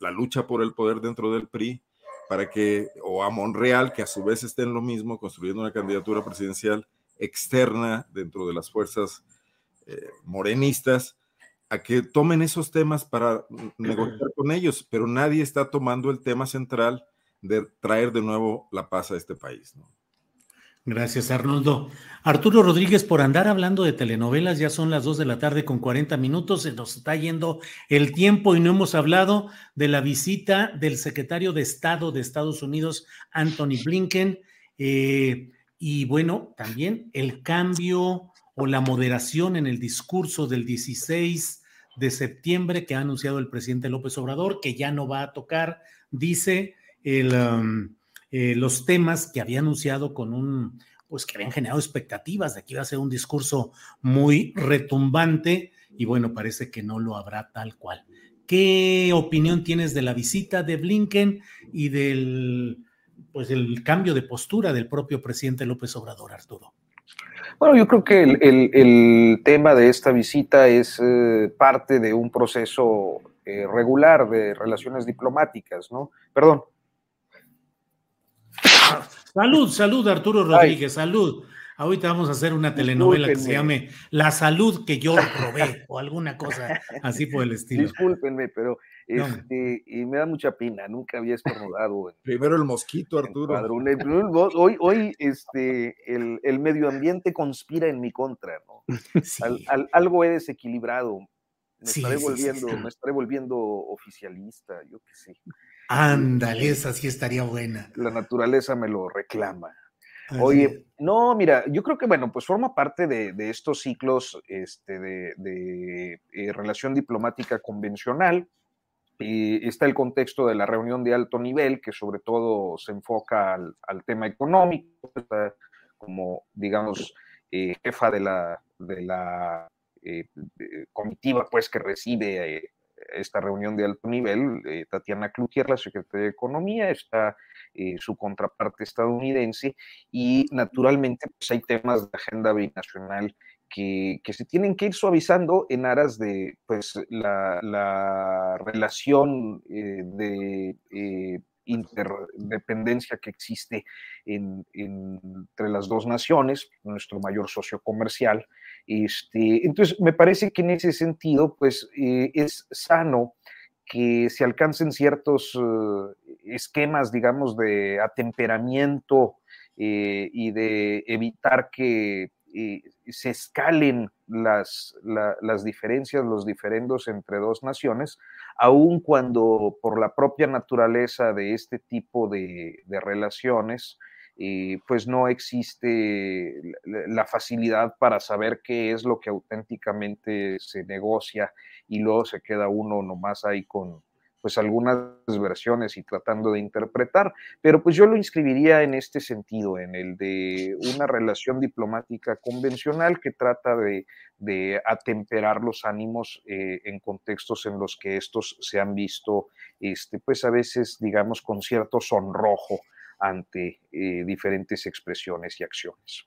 la lucha por el poder dentro del PRI, para que, o a Monreal, que a su vez esté en lo mismo, construyendo una candidatura presidencial externa dentro de las fuerzas eh, morenistas, a que tomen esos temas para negociar con ellos, pero nadie está tomando el tema central de traer de nuevo la paz a este país. ¿no? Gracias, Arnoldo. Arturo Rodríguez, por andar hablando de telenovelas, ya son las dos de la tarde con 40 minutos, se nos está yendo el tiempo y no hemos hablado de la visita del secretario de Estado de Estados Unidos, Anthony Blinken, eh, y bueno, también el cambio o la moderación en el discurso del 16 de septiembre que ha anunciado el presidente López Obrador, que ya no va a tocar, dice. Um, eh, los temas que había anunciado con un, pues que habían generado expectativas de que iba a ser un discurso muy retumbante y bueno, parece que no lo habrá tal cual. ¿Qué opinión tienes de la visita de Blinken y del, pues, el cambio de postura del propio presidente López Obrador, Arturo? Bueno, yo creo que el, tema de esta visita es eh, parte de un proceso eh, regular de relaciones diplomáticas, ¿no? Perdón. Salud, salud, Arturo Rodríguez, salud. Ahorita vamos a hacer una telenovela que se llame La salud que yo robé o alguna cosa así por el estilo. Discúlpenme, pero este, y me da mucha pena, nunca había estornudado. [LAUGHS] Primero el mosquito, Arturo. Hoy, hoy este, el, medio ambiente conspira en mi contra, ¿no? algo he desequilibrado. Me, estaré volviendo, me estaré volviendo oficialista, yo qué sé. Ándale, esa sí estaría buena. La naturaleza me lo reclama. Oye, no, mira, yo creo que, bueno, pues forma parte de, estos ciclos este, de, eh, relación diplomática convencional. Y está el contexto de la reunión de alto nivel, que sobre todo se enfoca al, tema económico, como, digamos, eh, jefa de la, de la eh, comitiva, pues, que recibe esta reunión de alto nivel, eh, Tatiana Cloutier, la secretaria de Economía, está eh, su contraparte estadounidense y naturalmente pues, hay temas de agenda binacional que, se tienen que ir suavizando en aras de pues, la, relación eh, de interdependencia que existe entre las dos naciones, nuestro mayor socio comercial. Este, entonces, me parece que en ese sentido, pues eh, es sano que se alcancen ciertos eh, esquemas, digamos, de atemperamiento eh, y de evitar que se escalen las, las diferencias, los diferendos entre dos naciones, aun cuando por la propia naturaleza de este tipo de, de relaciones, pues no existe la facilidad para saber qué es lo que auténticamente se negocia y luego se queda uno nomás ahí con pues algunas versiones y tratando de interpretar, pero pues yo lo inscribiría en este sentido, en el de una relación diplomática convencional que trata de, atemperar los ánimos eh, en contextos en los que estos se han visto, este, pues a veces, digamos, con cierto sonrojo ante eh, diferentes expresiones y acciones.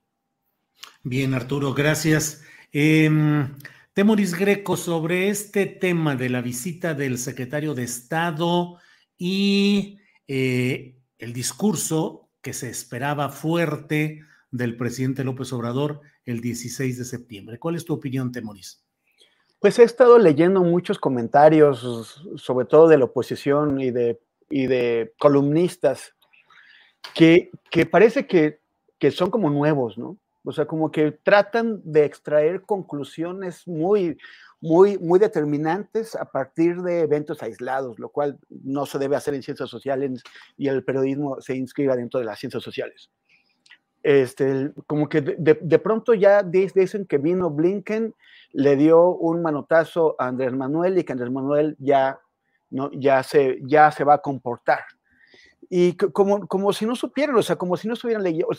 Bien, Arturo, gracias. Em, Temoris Greco, sobre este tema de la visita del secretario de Estado y eh, el discurso que se esperaba fuerte del presidente López Obrador el 16 de septiembre. ¿Cuál es tu opinión, Temoris? Pues he estado leyendo muchos comentarios, sobre todo de la oposición y de, y de columnistas, que, parece que, son como nuevos, ¿no? O sea, como que tratan de extraer conclusiones muy, muy, muy determinantes a partir de eventos aislados, lo cual no se debe hacer en ciencias sociales y el periodismo se inscriba dentro de las ciencias sociales. Este, como que de, pronto ya dicen que vino Blinken, le dio un manotazo a Andrés Manuel y que Andrés Manuel ya, no, ya, se, ya se va a comportar y como, como si no supieran, o sea, como si no estuvieran leyendo.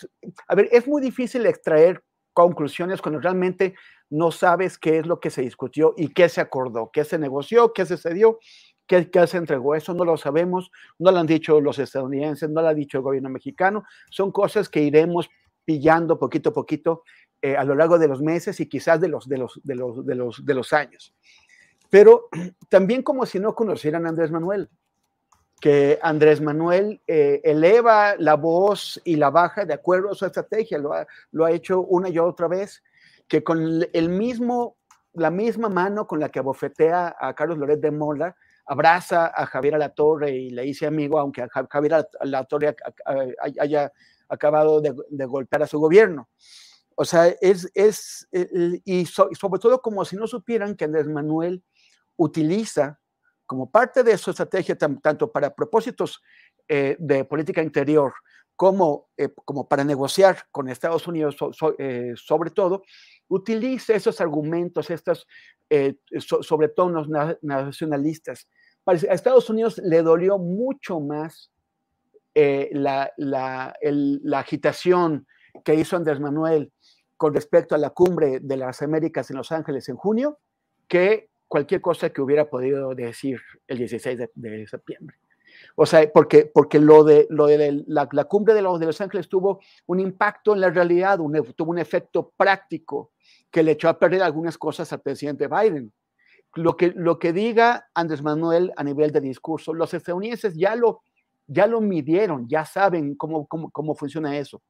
a ver, es muy difícil extraer conclusiones cuando realmente no sabes qué es lo que se discutió y qué se acordó, qué se negoció, qué se cedió, qué, qué se entregó. Eso no lo sabemos, no lo han dicho los estadounidenses, no lo ha dicho el gobierno mexicano. Son cosas que iremos pillando poquito a poquito eh, a lo largo de los meses y quizás de los, de los, de los, de los, de los años. Pero [CLEARS THROAT] también como si no conocieran a Andrés Manuel que Andrés Manuel eh, eleva la voz y la baja de acuerdo a su estrategia, lo ha, lo ha hecho una y otra vez, que con el mismo, la misma mano con la que abofetea a Carlos Loret de Mola, abraza a Javier Alatorre y le dice amigo, aunque Javier Alatorre haya acabado de, golpear a su gobierno. O sea, es, es y sobre todo como si no supieran que Andrés Manuel utiliza como parte de su estrategia, tanto para propósitos eh, de política interior como, eh, como para negociar con Estados Unidos eh, sobre todo, utiliza esos argumentos, estos sobretonos nacionalistas. a Estados Unidos le dolió mucho más la, la agitación que hizo Andrés Manuel con respecto a la cumbre de las Américas en Los Ángeles en junio que cualquier cosa que hubiera podido decir el 16 de, septiembre. O sea, porque, porque lo de, lo de la, cumbre de los, de los Ángeles tuvo un impacto en la realidad, tuvo un efecto práctico que le echó a perder algunas cosas al presidente Biden. Lo que, lo que diga Andrés Manuel a nivel de discurso, los estadounidenses ya lo, ya lo midieron, ya saben cómo, cómo, cómo funciona eso.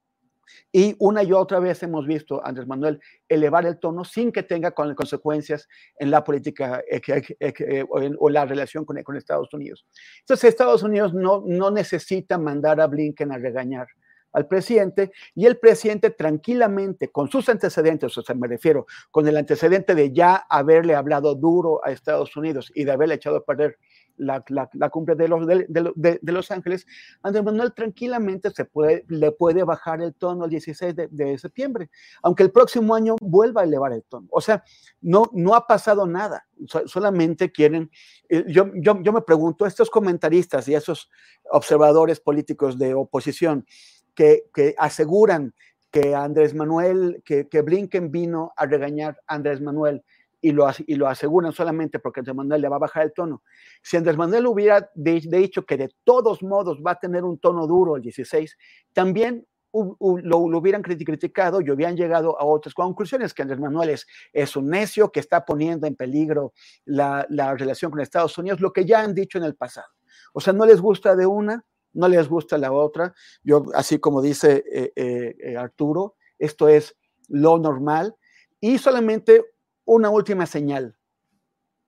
Y una y otra vez hemos visto Andrés Manuel elevar el tono sin que tenga consecuencias en la política eh, o la relación con, con, Estados Unidos. Entonces, Estados Unidos no, no necesita mandar a Blinken a regañar al presidente y el presidente tranquilamente, con sus antecedentes, o sea, me refiero, con el antecedente de ya haberle hablado duro a Estados Unidos y de haberle echado a perder la, la, cumbre de los, de, de, Los Ángeles, Andrés Manuel tranquilamente se puede, le puede bajar el tono el 16 de, septiembre, aunque el próximo año vuelva a elevar el tono. O sea, no, no ha pasado nada, solamente quieren, eh, yo, yo, yo me pregunto, estos comentaristas y esos observadores políticos de oposición que, que aseguran que Andrés Manuel, que, que Blinken vino a regañar a Andrés Manuel, y lo, y lo aseguran solamente porque Andrés Manuel le va a bajar el tono. Si Andrés Manuel hubiera dicho que de todos modos va a tener un tono duro el 16, también lo, hubieran criticado y hubieran llegado a otras conclusiones, que Andrés Manuel es, es un necio que está poniendo en peligro la, la, relación con Estados Unidos, lo que ya han dicho en el pasado. O sea, no les gusta de una, no les gusta la otra. Yo, así como dice eh, eh, eh, Arturo, esto es lo normal. Y solamente una última señal.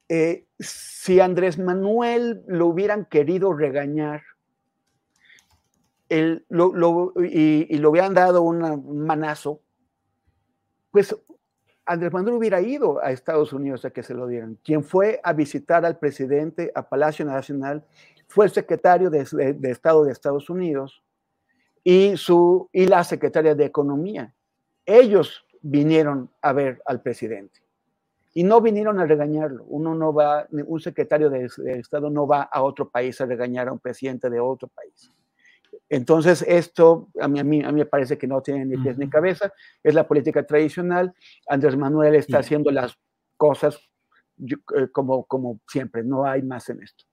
Eh, si Andrés Manuel lo hubieran querido regañar y, lo hubieran dado un manazo, pues Andrés Manuel hubiera ido a Estados Unidos a que se lo dieran. Quien fue a visitar al presidente a Palacio Nacional fue el secretario de, de Estado de Estados Unidos y, su, y la secretaria de Economía. Ellos vinieron a ver al presidente y no vinieron a regañarlo. Uno no va, un secretario de, Estado no va a otro país a regañar a un presidente de otro país. Entonces, esto a mí, a mí, a mí me parece que no tiene ni pies ni cabeza, es la política tradicional. Andrés Manuel está haciendo las cosas eh, como, como siempre, no hay más en esto.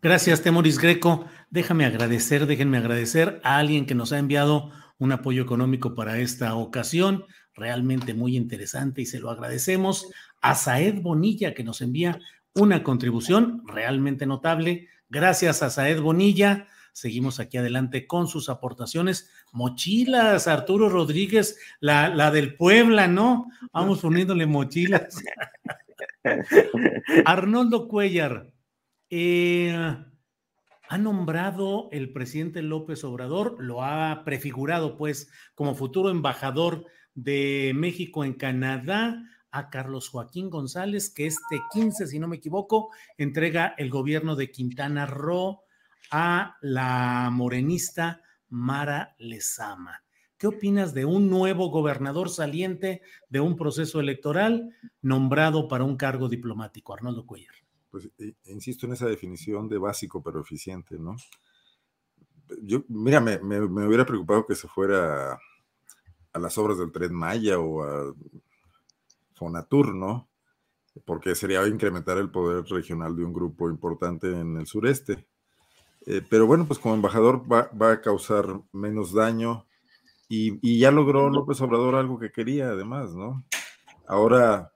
Gracias, Temoris Greco. Déjame agradecer, déjenme agradecer a alguien que nos ha enviado un apoyo económico para esta ocasión realmente muy interesante y se lo agradecemos a Saed Bonilla que nos envía una contribución realmente notable. Gracias a Saed Bonilla. Seguimos aquí adelante con sus aportaciones. Mochilas, Arturo Rodríguez, la, la del Puebla, ¿no? Vamos [LAUGHS] poniéndole mochilas. [LAUGHS] Arnoldo Cuellar, eh, ha nombrado el presidente López Obrador, lo ha prefigurado pues como futuro embajador de México en Canadá a Carlos Joaquín González, que este 15, si no me equivoco, entrega el gobierno de Quintana Roo a la morenista Mara Lezama. ¿Qué opinas de un nuevo gobernador saliente de un proceso electoral nombrado para un cargo diplomático? Arnoldo Cuellar. Pues eh, insisto en esa definición de básico pero eficiente, ¿no? Yo, mira, me, me hubiera preocupado que se fuera a las obras del Tren Maya o a Fonatur, ¿no? Porque sería incrementar el poder regional de un grupo importante en el sureste. Eh, pero bueno, pues como embajador va, a causar menos daño y, ya logró López Obrador algo que quería además, ¿no? Ahora,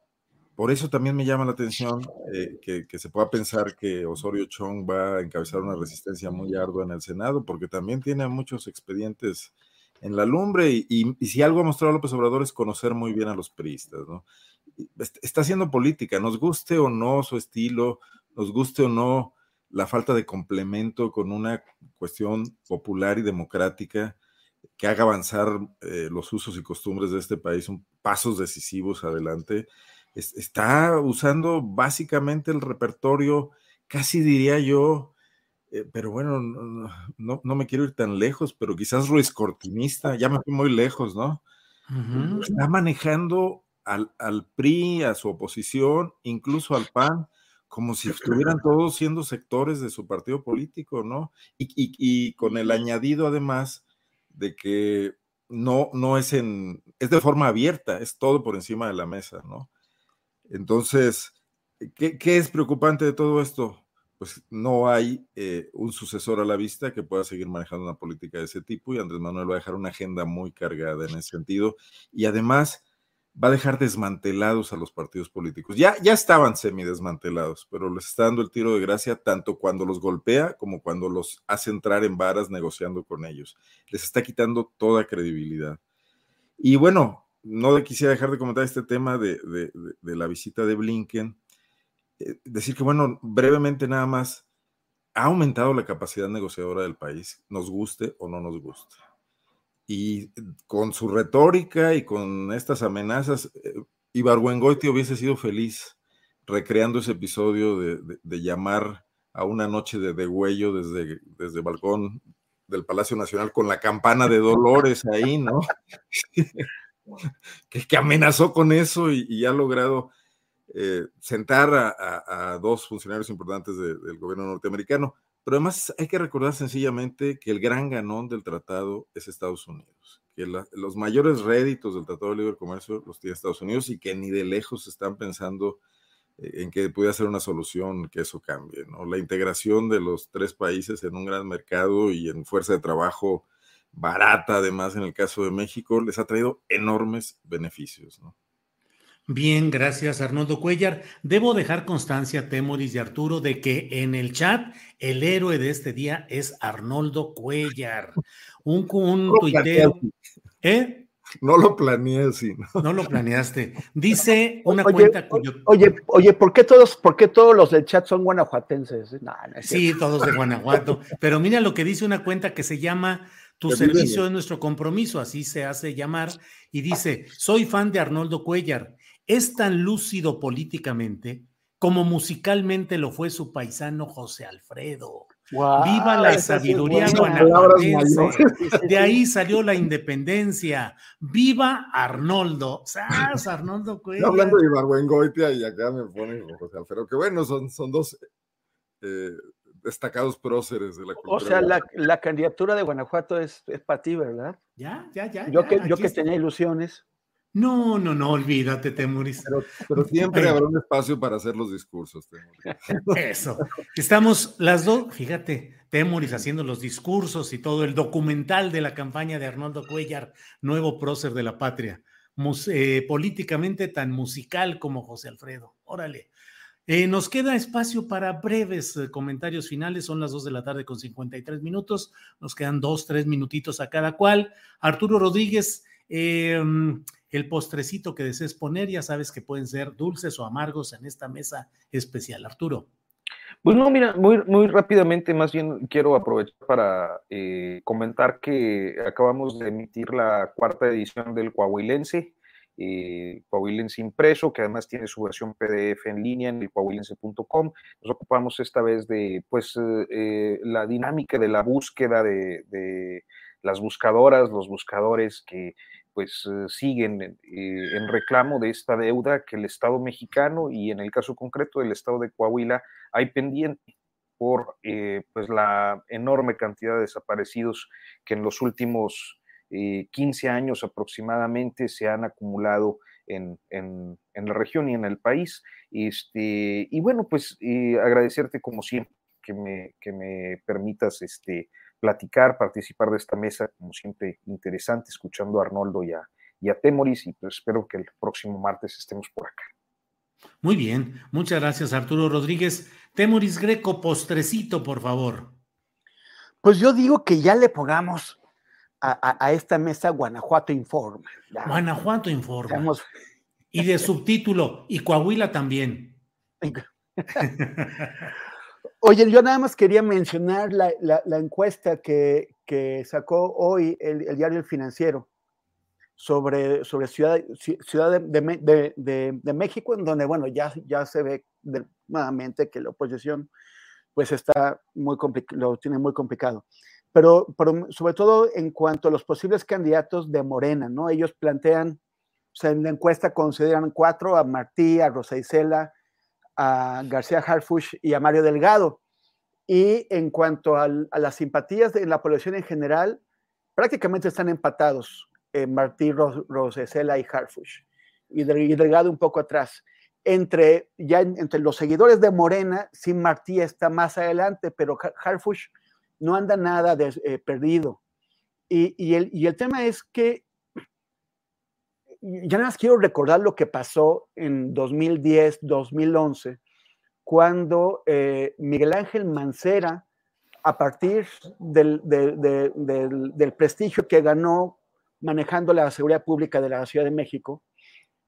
por eso también me llama la atención eh, que, que, se pueda pensar que Osorio Chong va a encabezar una resistencia muy ardua en el Senado, porque también tiene muchos expedientes en la lumbre y, si algo ha mostrado López Obrador es conocer muy bien a los priistas, ¿no? Está haciendo política, nos guste o no su estilo, nos guste o no la falta de complemento con una cuestión popular y democrática que haga avanzar eh, los usos y costumbres de este país, un, pasos decisivos adelante. está usando básicamente el repertorio, casi diría yo, eh, pero bueno, no, no, me quiero ir tan lejos, pero quizás Ruiz Cortinista, ya me fui muy lejos, ¿no? Está manejando al, al, PRI, a su oposición, incluso al PAN, como si estuvieran todos siendo sectores de su partido político, ¿no? Y, y, y con el añadido además de que no, no es en, es de forma abierta, es todo por encima de la mesa, ¿no? Entonces, ¿qué, qué es preocupante de todo esto? Pues no hay eh, un sucesor a la vista que pueda seguir manejando una política de ese tipo y Andrés Manuel va a dejar una agenda muy cargada en ese sentido y además va a dejar desmantelados a los partidos políticos. Ya, ya estaban semidesmantelados, pero les está dando el tiro de gracia tanto cuando los golpea como cuando los hace entrar en varas negociando con ellos. Les está quitando toda credibilidad. Y bueno, no quisiera dejar de comentar este tema de, de la visita de Blinken decir que, bueno, brevemente nada más, ha aumentado la capacidad negociadora del país, nos guste o no nos guste. Y con su retórica y con estas amenazas, eh, Ibargüengoiti hubiese sido feliz recreando ese episodio de, llamar a una noche de degüello desde, desde el balcón del Palacio Nacional con la campana de Dolores ahí, ¿no? [LAUGHS] que, amenazó con eso y ha logrado eh, sentar a, dos funcionarios importantes del gobierno norteamericano. Pero además hay que recordar sencillamente que el gran ganón del tratado es Estados Unidos, que los mayores réditos del Tratado de Libre Comercio los tiene Estados Unidos y que ni de lejos están pensando eh, en que puede ser una solución que eso cambie. ¿no? La integración de los tres países en un gran mercado y en fuerza de trabajo barata, además en el caso de México, les ha traído enormes beneficios. ¿no? Bien, gracias Arnoldo Cuellar. Debo dejar constancia, Temoris y Arturo, de que en el chat el héroe de este día es Arnoldo Cuellar. Un, un tuiteo. ¿Eh? No lo planeé así. ¿no? lo planeaste. Dice una cuenta cuyo... Oye, oye, ¿por qué todos, por qué todos los del chat son guanajuatenses? sí, todos de Guanajuato. Pero mira lo que dice una cuenta que se llama Tu servicio es nuestro compromiso, así se hace llamar, y dice, soy fan de Arnoldo Cuellar es tan lúcido políticamente como musicalmente lo fue su paisano José Alfredo. Viva la sabiduría guanajuatense. De ahí salió la independencia. Viva Arnoldo. ¡Sas, Arnoldo [LAUGHS] Cuellar! Hablando de Ibargüengoitia y acá me ponen José Alfredo, que bueno, son, son dos eh, destacados próceres de la cultura. O sea, la, candidatura de Guanajuato es, es para ti, ¿verdad? Ya, ya, ya. Yo que, yo que tenía ilusiones. No, no, no, olvídate, Temuris. Pero, siempre habrá un espacio para hacer los discursos, Temuris. [LAUGHS] Eso. Estamos las dos, fíjate, Temuris haciendo los discursos y todo el documental de la campaña de Arnoldo Cuellar, nuevo prócer de la patria, eh, políticamente tan musical como José Alfredo. Órale. Eh, nos queda espacio para breves eh, comentarios finales. Son las dos de la tarde con 53 minutos. Nos quedan dos, tres minutitos a cada cual. Arturo Rodríguez, eh, el postrecito que desees poner, ya sabes que pueden ser dulces o amargos en esta mesa especial. Arturo. Pues no, mira, muy, muy rápidamente, más bien quiero aprovechar para eh, comentar que acabamos de emitir la cuarta edición del Coahuilense, eh, Coahuilense impreso, que además tiene su versión PDF en línea en el coahuilense.com. Nos ocupamos esta vez de, pues, eh, la dinámica de la búsqueda de, de las buscadoras, los buscadores que pues eh, siguen eh, en reclamo de esta deuda que el Estado mexicano y en el caso concreto del Estado de Coahuila hay pendiente por eh, pues la enorme cantidad de desaparecidos que en los últimos 15 años aproximadamente se han acumulado en, la región y en el país. Este, y bueno, pues agradecerte como siempre que me, que me permitas este, platicar, participar de esta mesa, como siempre, interesante, escuchando a Arnoldo y a, y a Temoris, y pues espero que el próximo martes estemos por acá. Muy bien, muchas gracias Arturo Rodríguez. Temoris Greco, postrecito, por favor. Pues yo digo que ya le pongamos a, esta mesa Guanajuato Informa. Guanajuato Informa. Y de subtítulo, y Coahuila también. [LAUGHS] [LAUGHS] Oye, yo nada más quería mencionar la, encuesta que, sacó hoy el, diario El Financiero sobre, sobre Ciudad, ciudad de, México, en donde, bueno, ya, ya se ve nuevamente que la oposición pues está muy lo tiene muy complicado. Pero, pero, sobre todo en cuanto a los posibles candidatos de Morena, ¿no? Ellos plantean, o sea, en la encuesta consideran cuatro, a Martí, a Rosa Isela, a García Harfush y a Mario Delgado. Y en cuanto a las simpatías de la población en general, prácticamente están empatados eh, Martí Rosesela y Harfush, y, Delgado un poco atrás. entre, ya entre los seguidores de Morena, Sim Martí está más adelante, pero Harfush no anda nada de, perdido. Y, y, el, y el tema es que ya nada más quiero recordar lo que pasó en 2010, 2011, cuando eh, Miguel Ángel Mancera, a partir del, del, prestigio que ganó manejando la seguridad pública de la Ciudad de México,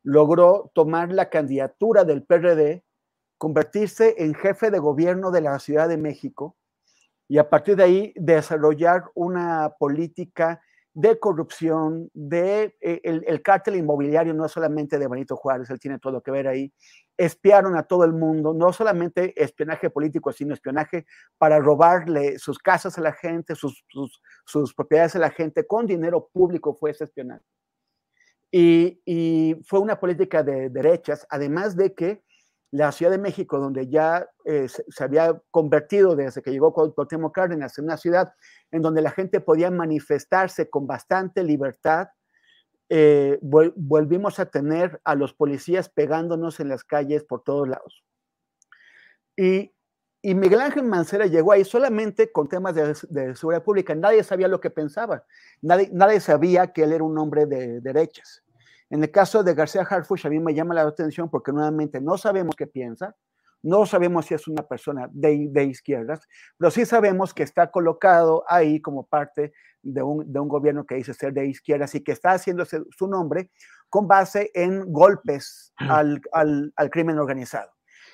logró tomar la candidatura del PRD, convertirse en jefe de gobierno de la Ciudad de México y a partir de ahí desarrollar una política de corrupción, de eh, el, cártel inmobiliario, no solamente de Benito Juárez, él tiene todo que ver ahí, espiaron a todo el mundo, no solamente espionaje político, sino espionaje para robarle sus casas a la gente, sus, sus, propiedades a la gente, con dinero público fue ese espionaje. Y, y, fue una política de derechas, además de que la Ciudad de México, donde ya eh, se, había convertido desde que llegó Cuauhtémoc Cárdenas en una ciudad en donde la gente podía manifestarse con bastante libertad, eh, volvimos a tener a los policías pegándonos en las calles por todos lados. Y, Miguel Ángel Mancera llegó ahí solamente con temas de, seguridad pública. Nadie sabía lo que pensaba. Nadie, nadie sabía que él era un hombre de derechas. En el caso de García Harfuch, a mí me llama la atención porque nuevamente no sabemos qué piensa, no sabemos si es una persona de, izquierdas, pero sí sabemos que está colocado ahí como parte de un, gobierno que dice ser de izquierdas y que está haciendo su nombre con base en golpes al, al crimen organizado.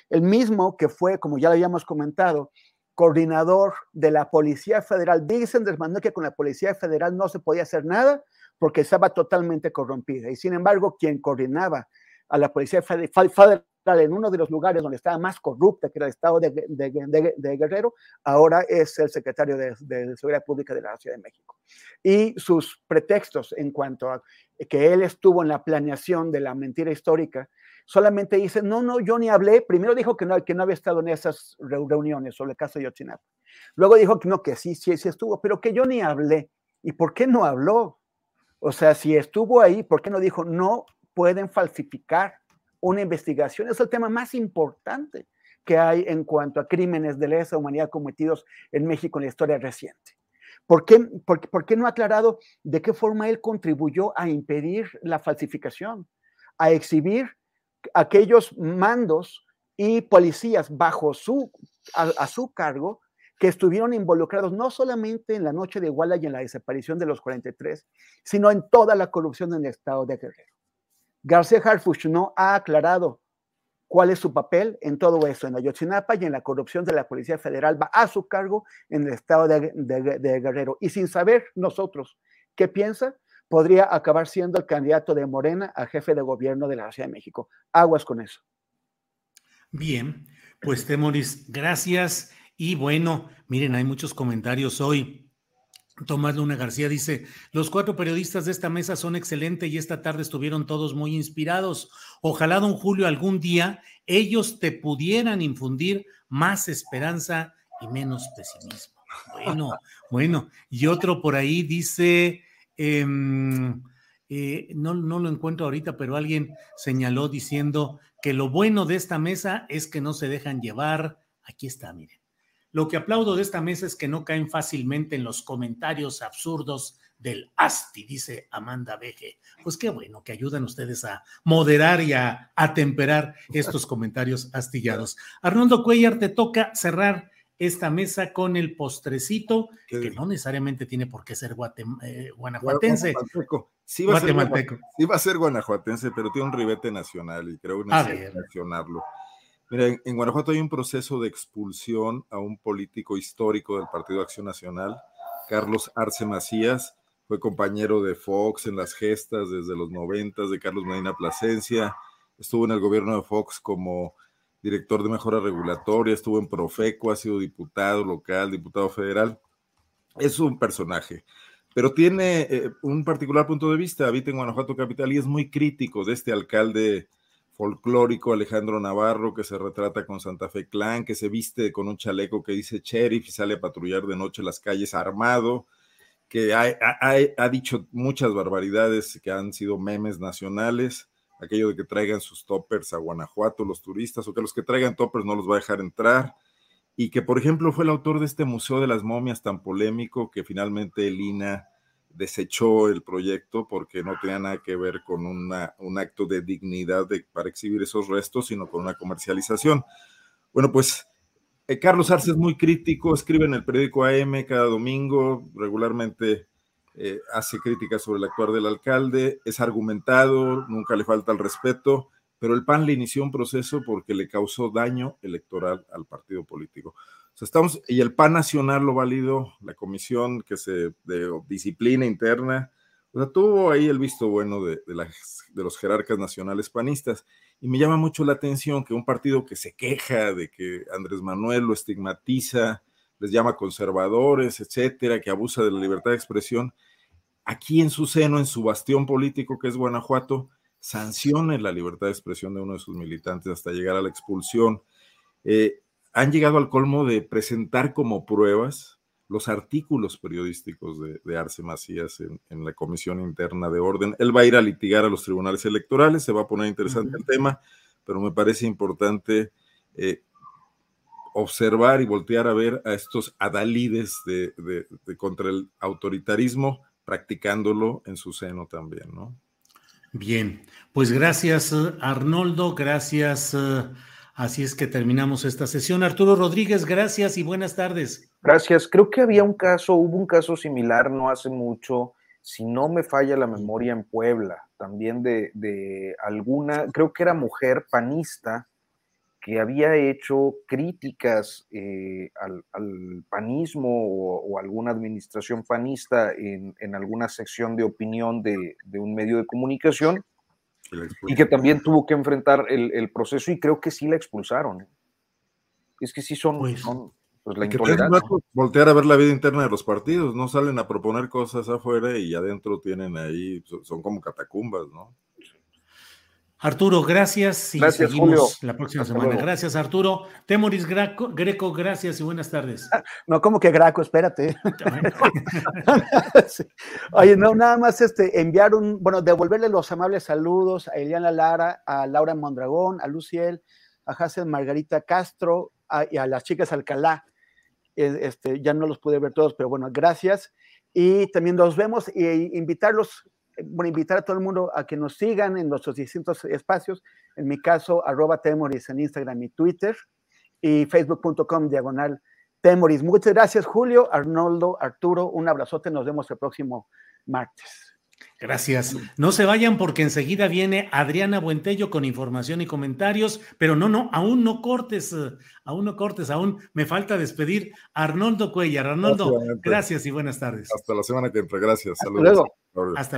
El mismo que fue, como ya lo habíamos comentado, coordinador de la Policía Federal. Dicen desmandó que con la Policía Federal no se podía hacer nada porque estaba totalmente corrompida. Y sin embargo, quien coordinaba a la Policía Federal en uno de los lugares donde estaba más corrupta, que era el estado de, Guerrero, ahora es el secretario de, Seguridad Pública de la Ciudad de México. Y sus pretextos en cuanto a que él estuvo en la planeación de la mentira histórica, solamente dice, no, no, yo ni hablé. Primero dijo que no, que no había estado en esas reuniones sobre el caso de Yotzinapa. Luego dijo que no, que sí, sí, sí estuvo, pero que yo ni hablé. ¿Y por qué no habló? O sea, si estuvo ahí, ¿por qué no dijo, no pueden falsificar una investigación? Es el tema más importante que hay en cuanto a crímenes de lesa humanidad cometidos en México en la historia reciente. ¿Por qué, por qué no ha aclarado de qué forma él contribuyó a impedir la falsificación, a exhibir aquellos mandos y policías bajo su, a, su cargo que estuvieron involucrados no solamente en la noche de Iguala y en la desaparición de los 43, sino en toda la corrupción en el estado de Guerrero. García Harfuch no ha aclarado cuál es su papel en todo eso, en Ayotzinapa y en la corrupción de la Policía Federal, va a su cargo en el estado de, Guerrero. Y sin saber nosotros qué piensa, podría acabar siendo el candidato de Morena a jefe de gobierno de la Ciudad de México. Aguas con eso. Bien, pues Temoris, gracias. Y bueno, miren, hay muchos comentarios hoy. Tomás Luna García dice, los cuatro periodistas de esta mesa son excelentes y esta tarde estuvieron todos muy inspirados. Ojalá, don Julio, algún día ellos te pudieran infundir más esperanza y menos pesimismo. Bueno, [LAUGHS] bueno. Y otro por ahí dice, Em, eh, no, no lo encuentro ahorita, pero alguien señaló diciendo que lo bueno de esta mesa es que no se dejan llevar. Aquí está, miren. Lo que aplaudo de esta mesa es que no caen fácilmente en los comentarios absurdos del ASTI, dice Amanda Veje. Pues qué bueno que ayudan ustedes a moderar y a atemperar estos comentarios astillados. Arnoldo Cuellar, te toca cerrar esta mesa con el postrecito, que no necesariamente tiene por qué ser eh, guanajuatense. Sí va, a ser, guanajuatense, pero tiene un ribete nacional y creo que necesito mencionarlo. Mira, en, Guanajuato hay un proceso de expulsión a un político histórico del Partido Acción Nacional, Carlos Arce Macías, fue compañero de Fox en las gestas desde los noventas, de Carlos Medina Plasencia, estuvo en el gobierno de Fox como director de mejora regulatoria, estuvo en Profeco, ha sido diputado local, diputado federal. Es un personaje, pero tiene eh, un particular punto de vista. Habita en Guanajuato Capital y es muy crítico de este alcalde folclórico Alejandro Navarro que se retrata con Santa Fe Clan, que se viste con un chaleco que dice sheriff y sale a patrullar de noche las calles armado, que ha, ha dicho muchas barbaridades que han sido memes nacionales aquello de que traigan sus toppers a Guanajuato los turistas o que los que traigan toppers no los va a dejar entrar y que por ejemplo fue el autor de este Museo de las Momias tan polémico que finalmente el INA desechó el proyecto porque no tenía nada que ver con una, un acto de dignidad para exhibir esos restos, sino con una comercialización. Bueno, pues eh, Carlos Arce es muy crítico, escribe en el periódico AM cada domingo, regularmente eh, hace críticas sobre el actuar del alcalde, es argumentado, nunca le falta el respeto, pero el PAN le inició un proceso porque le causó daño electoral al partido político. O sea, estamos, y el PAN nacional lo validó, la comisión que se, de disciplina interna, o sea, tuvo ahí el visto bueno de, de, de los jerarcas nacionales panistas. Y me llama mucho la atención que un partido que se queja de que Andrés Manuel lo estigmatiza, les llama conservadores, etcétera, que abusa de la libertad de expresión, aquí en su seno, en su bastión político que es Guanajuato, sancione la libertad de expresión de uno de sus militantes hasta llegar a la expulsión. Eh, han llegado al colmo de presentar como pruebas los artículos periodísticos de, de Arce Macías en, en, la Comisión Interna de Orden. Él va a ir a litigar a los tribunales electorales, se va a poner interesante uh -huh. el tema, pero me parece importante eh, observar y voltear a ver a estos adalides de, de, de, contra el autoritarismo, practicándolo en su seno también, ¿no? Bien, pues gracias Arnoldo, gracias. Uh, así es que terminamos esta sesión. Arturo Rodríguez, gracias y buenas tardes. Gracias. Creo que había un caso, hubo un caso similar no hace mucho, si no me falla la memoria en Puebla, también de, de alguna, creo que era mujer panista, que había hecho críticas eh, al, al, panismo o, o, alguna administración panista en, en alguna sección de opinión de, de, un medio de comunicación y que también tuvo que enfrentar el, el, proceso y creo que sí la expulsaron. Es que sí son, pues, son pues la intolerancia. Voltear a ver la vida interna de los partidos, no salen a proponer cosas afuera y adentro tienen ahí, son como catacumbas, ¿no? Arturo, gracias y gracias, seguimos Julio. la próxima Hasta semana. luego. Gracias, Arturo. Temoris Greco, Greco, gracias y buenas tardes. No, como que Graco, espérate. [LAUGHS] sí. Oye, no, nada más este, enviar un, bueno, devolverle los amables saludos a Eliana Lara, a Laura Mondragón, a Luciel, a Hazel Margarita Castro a, y a las chicas Alcalá. Este, ya no los pude ver todos, pero bueno, gracias. Y también nos vemos e invitarlos bueno, invitar a todo el mundo a que nos sigan en nuestros distintos espacios. En mi caso, arroba Temoris en Instagram y Twitter y facebook.com diagonal Temoris. Muchas gracias, Julio, Arnoldo, Arturo. Un abrazote. Nos vemos el próximo martes. Gracias. No se vayan porque enseguida viene Adriana Buentello con información y comentarios, pero no, no, aún no cortes, aún no cortes, aún me falta despedir a Arnoldo Cuellar. Arnoldo, gracias y buenas tardes. Hasta la semana que entra. Gracias. Hasta Saludos. luego. Hasta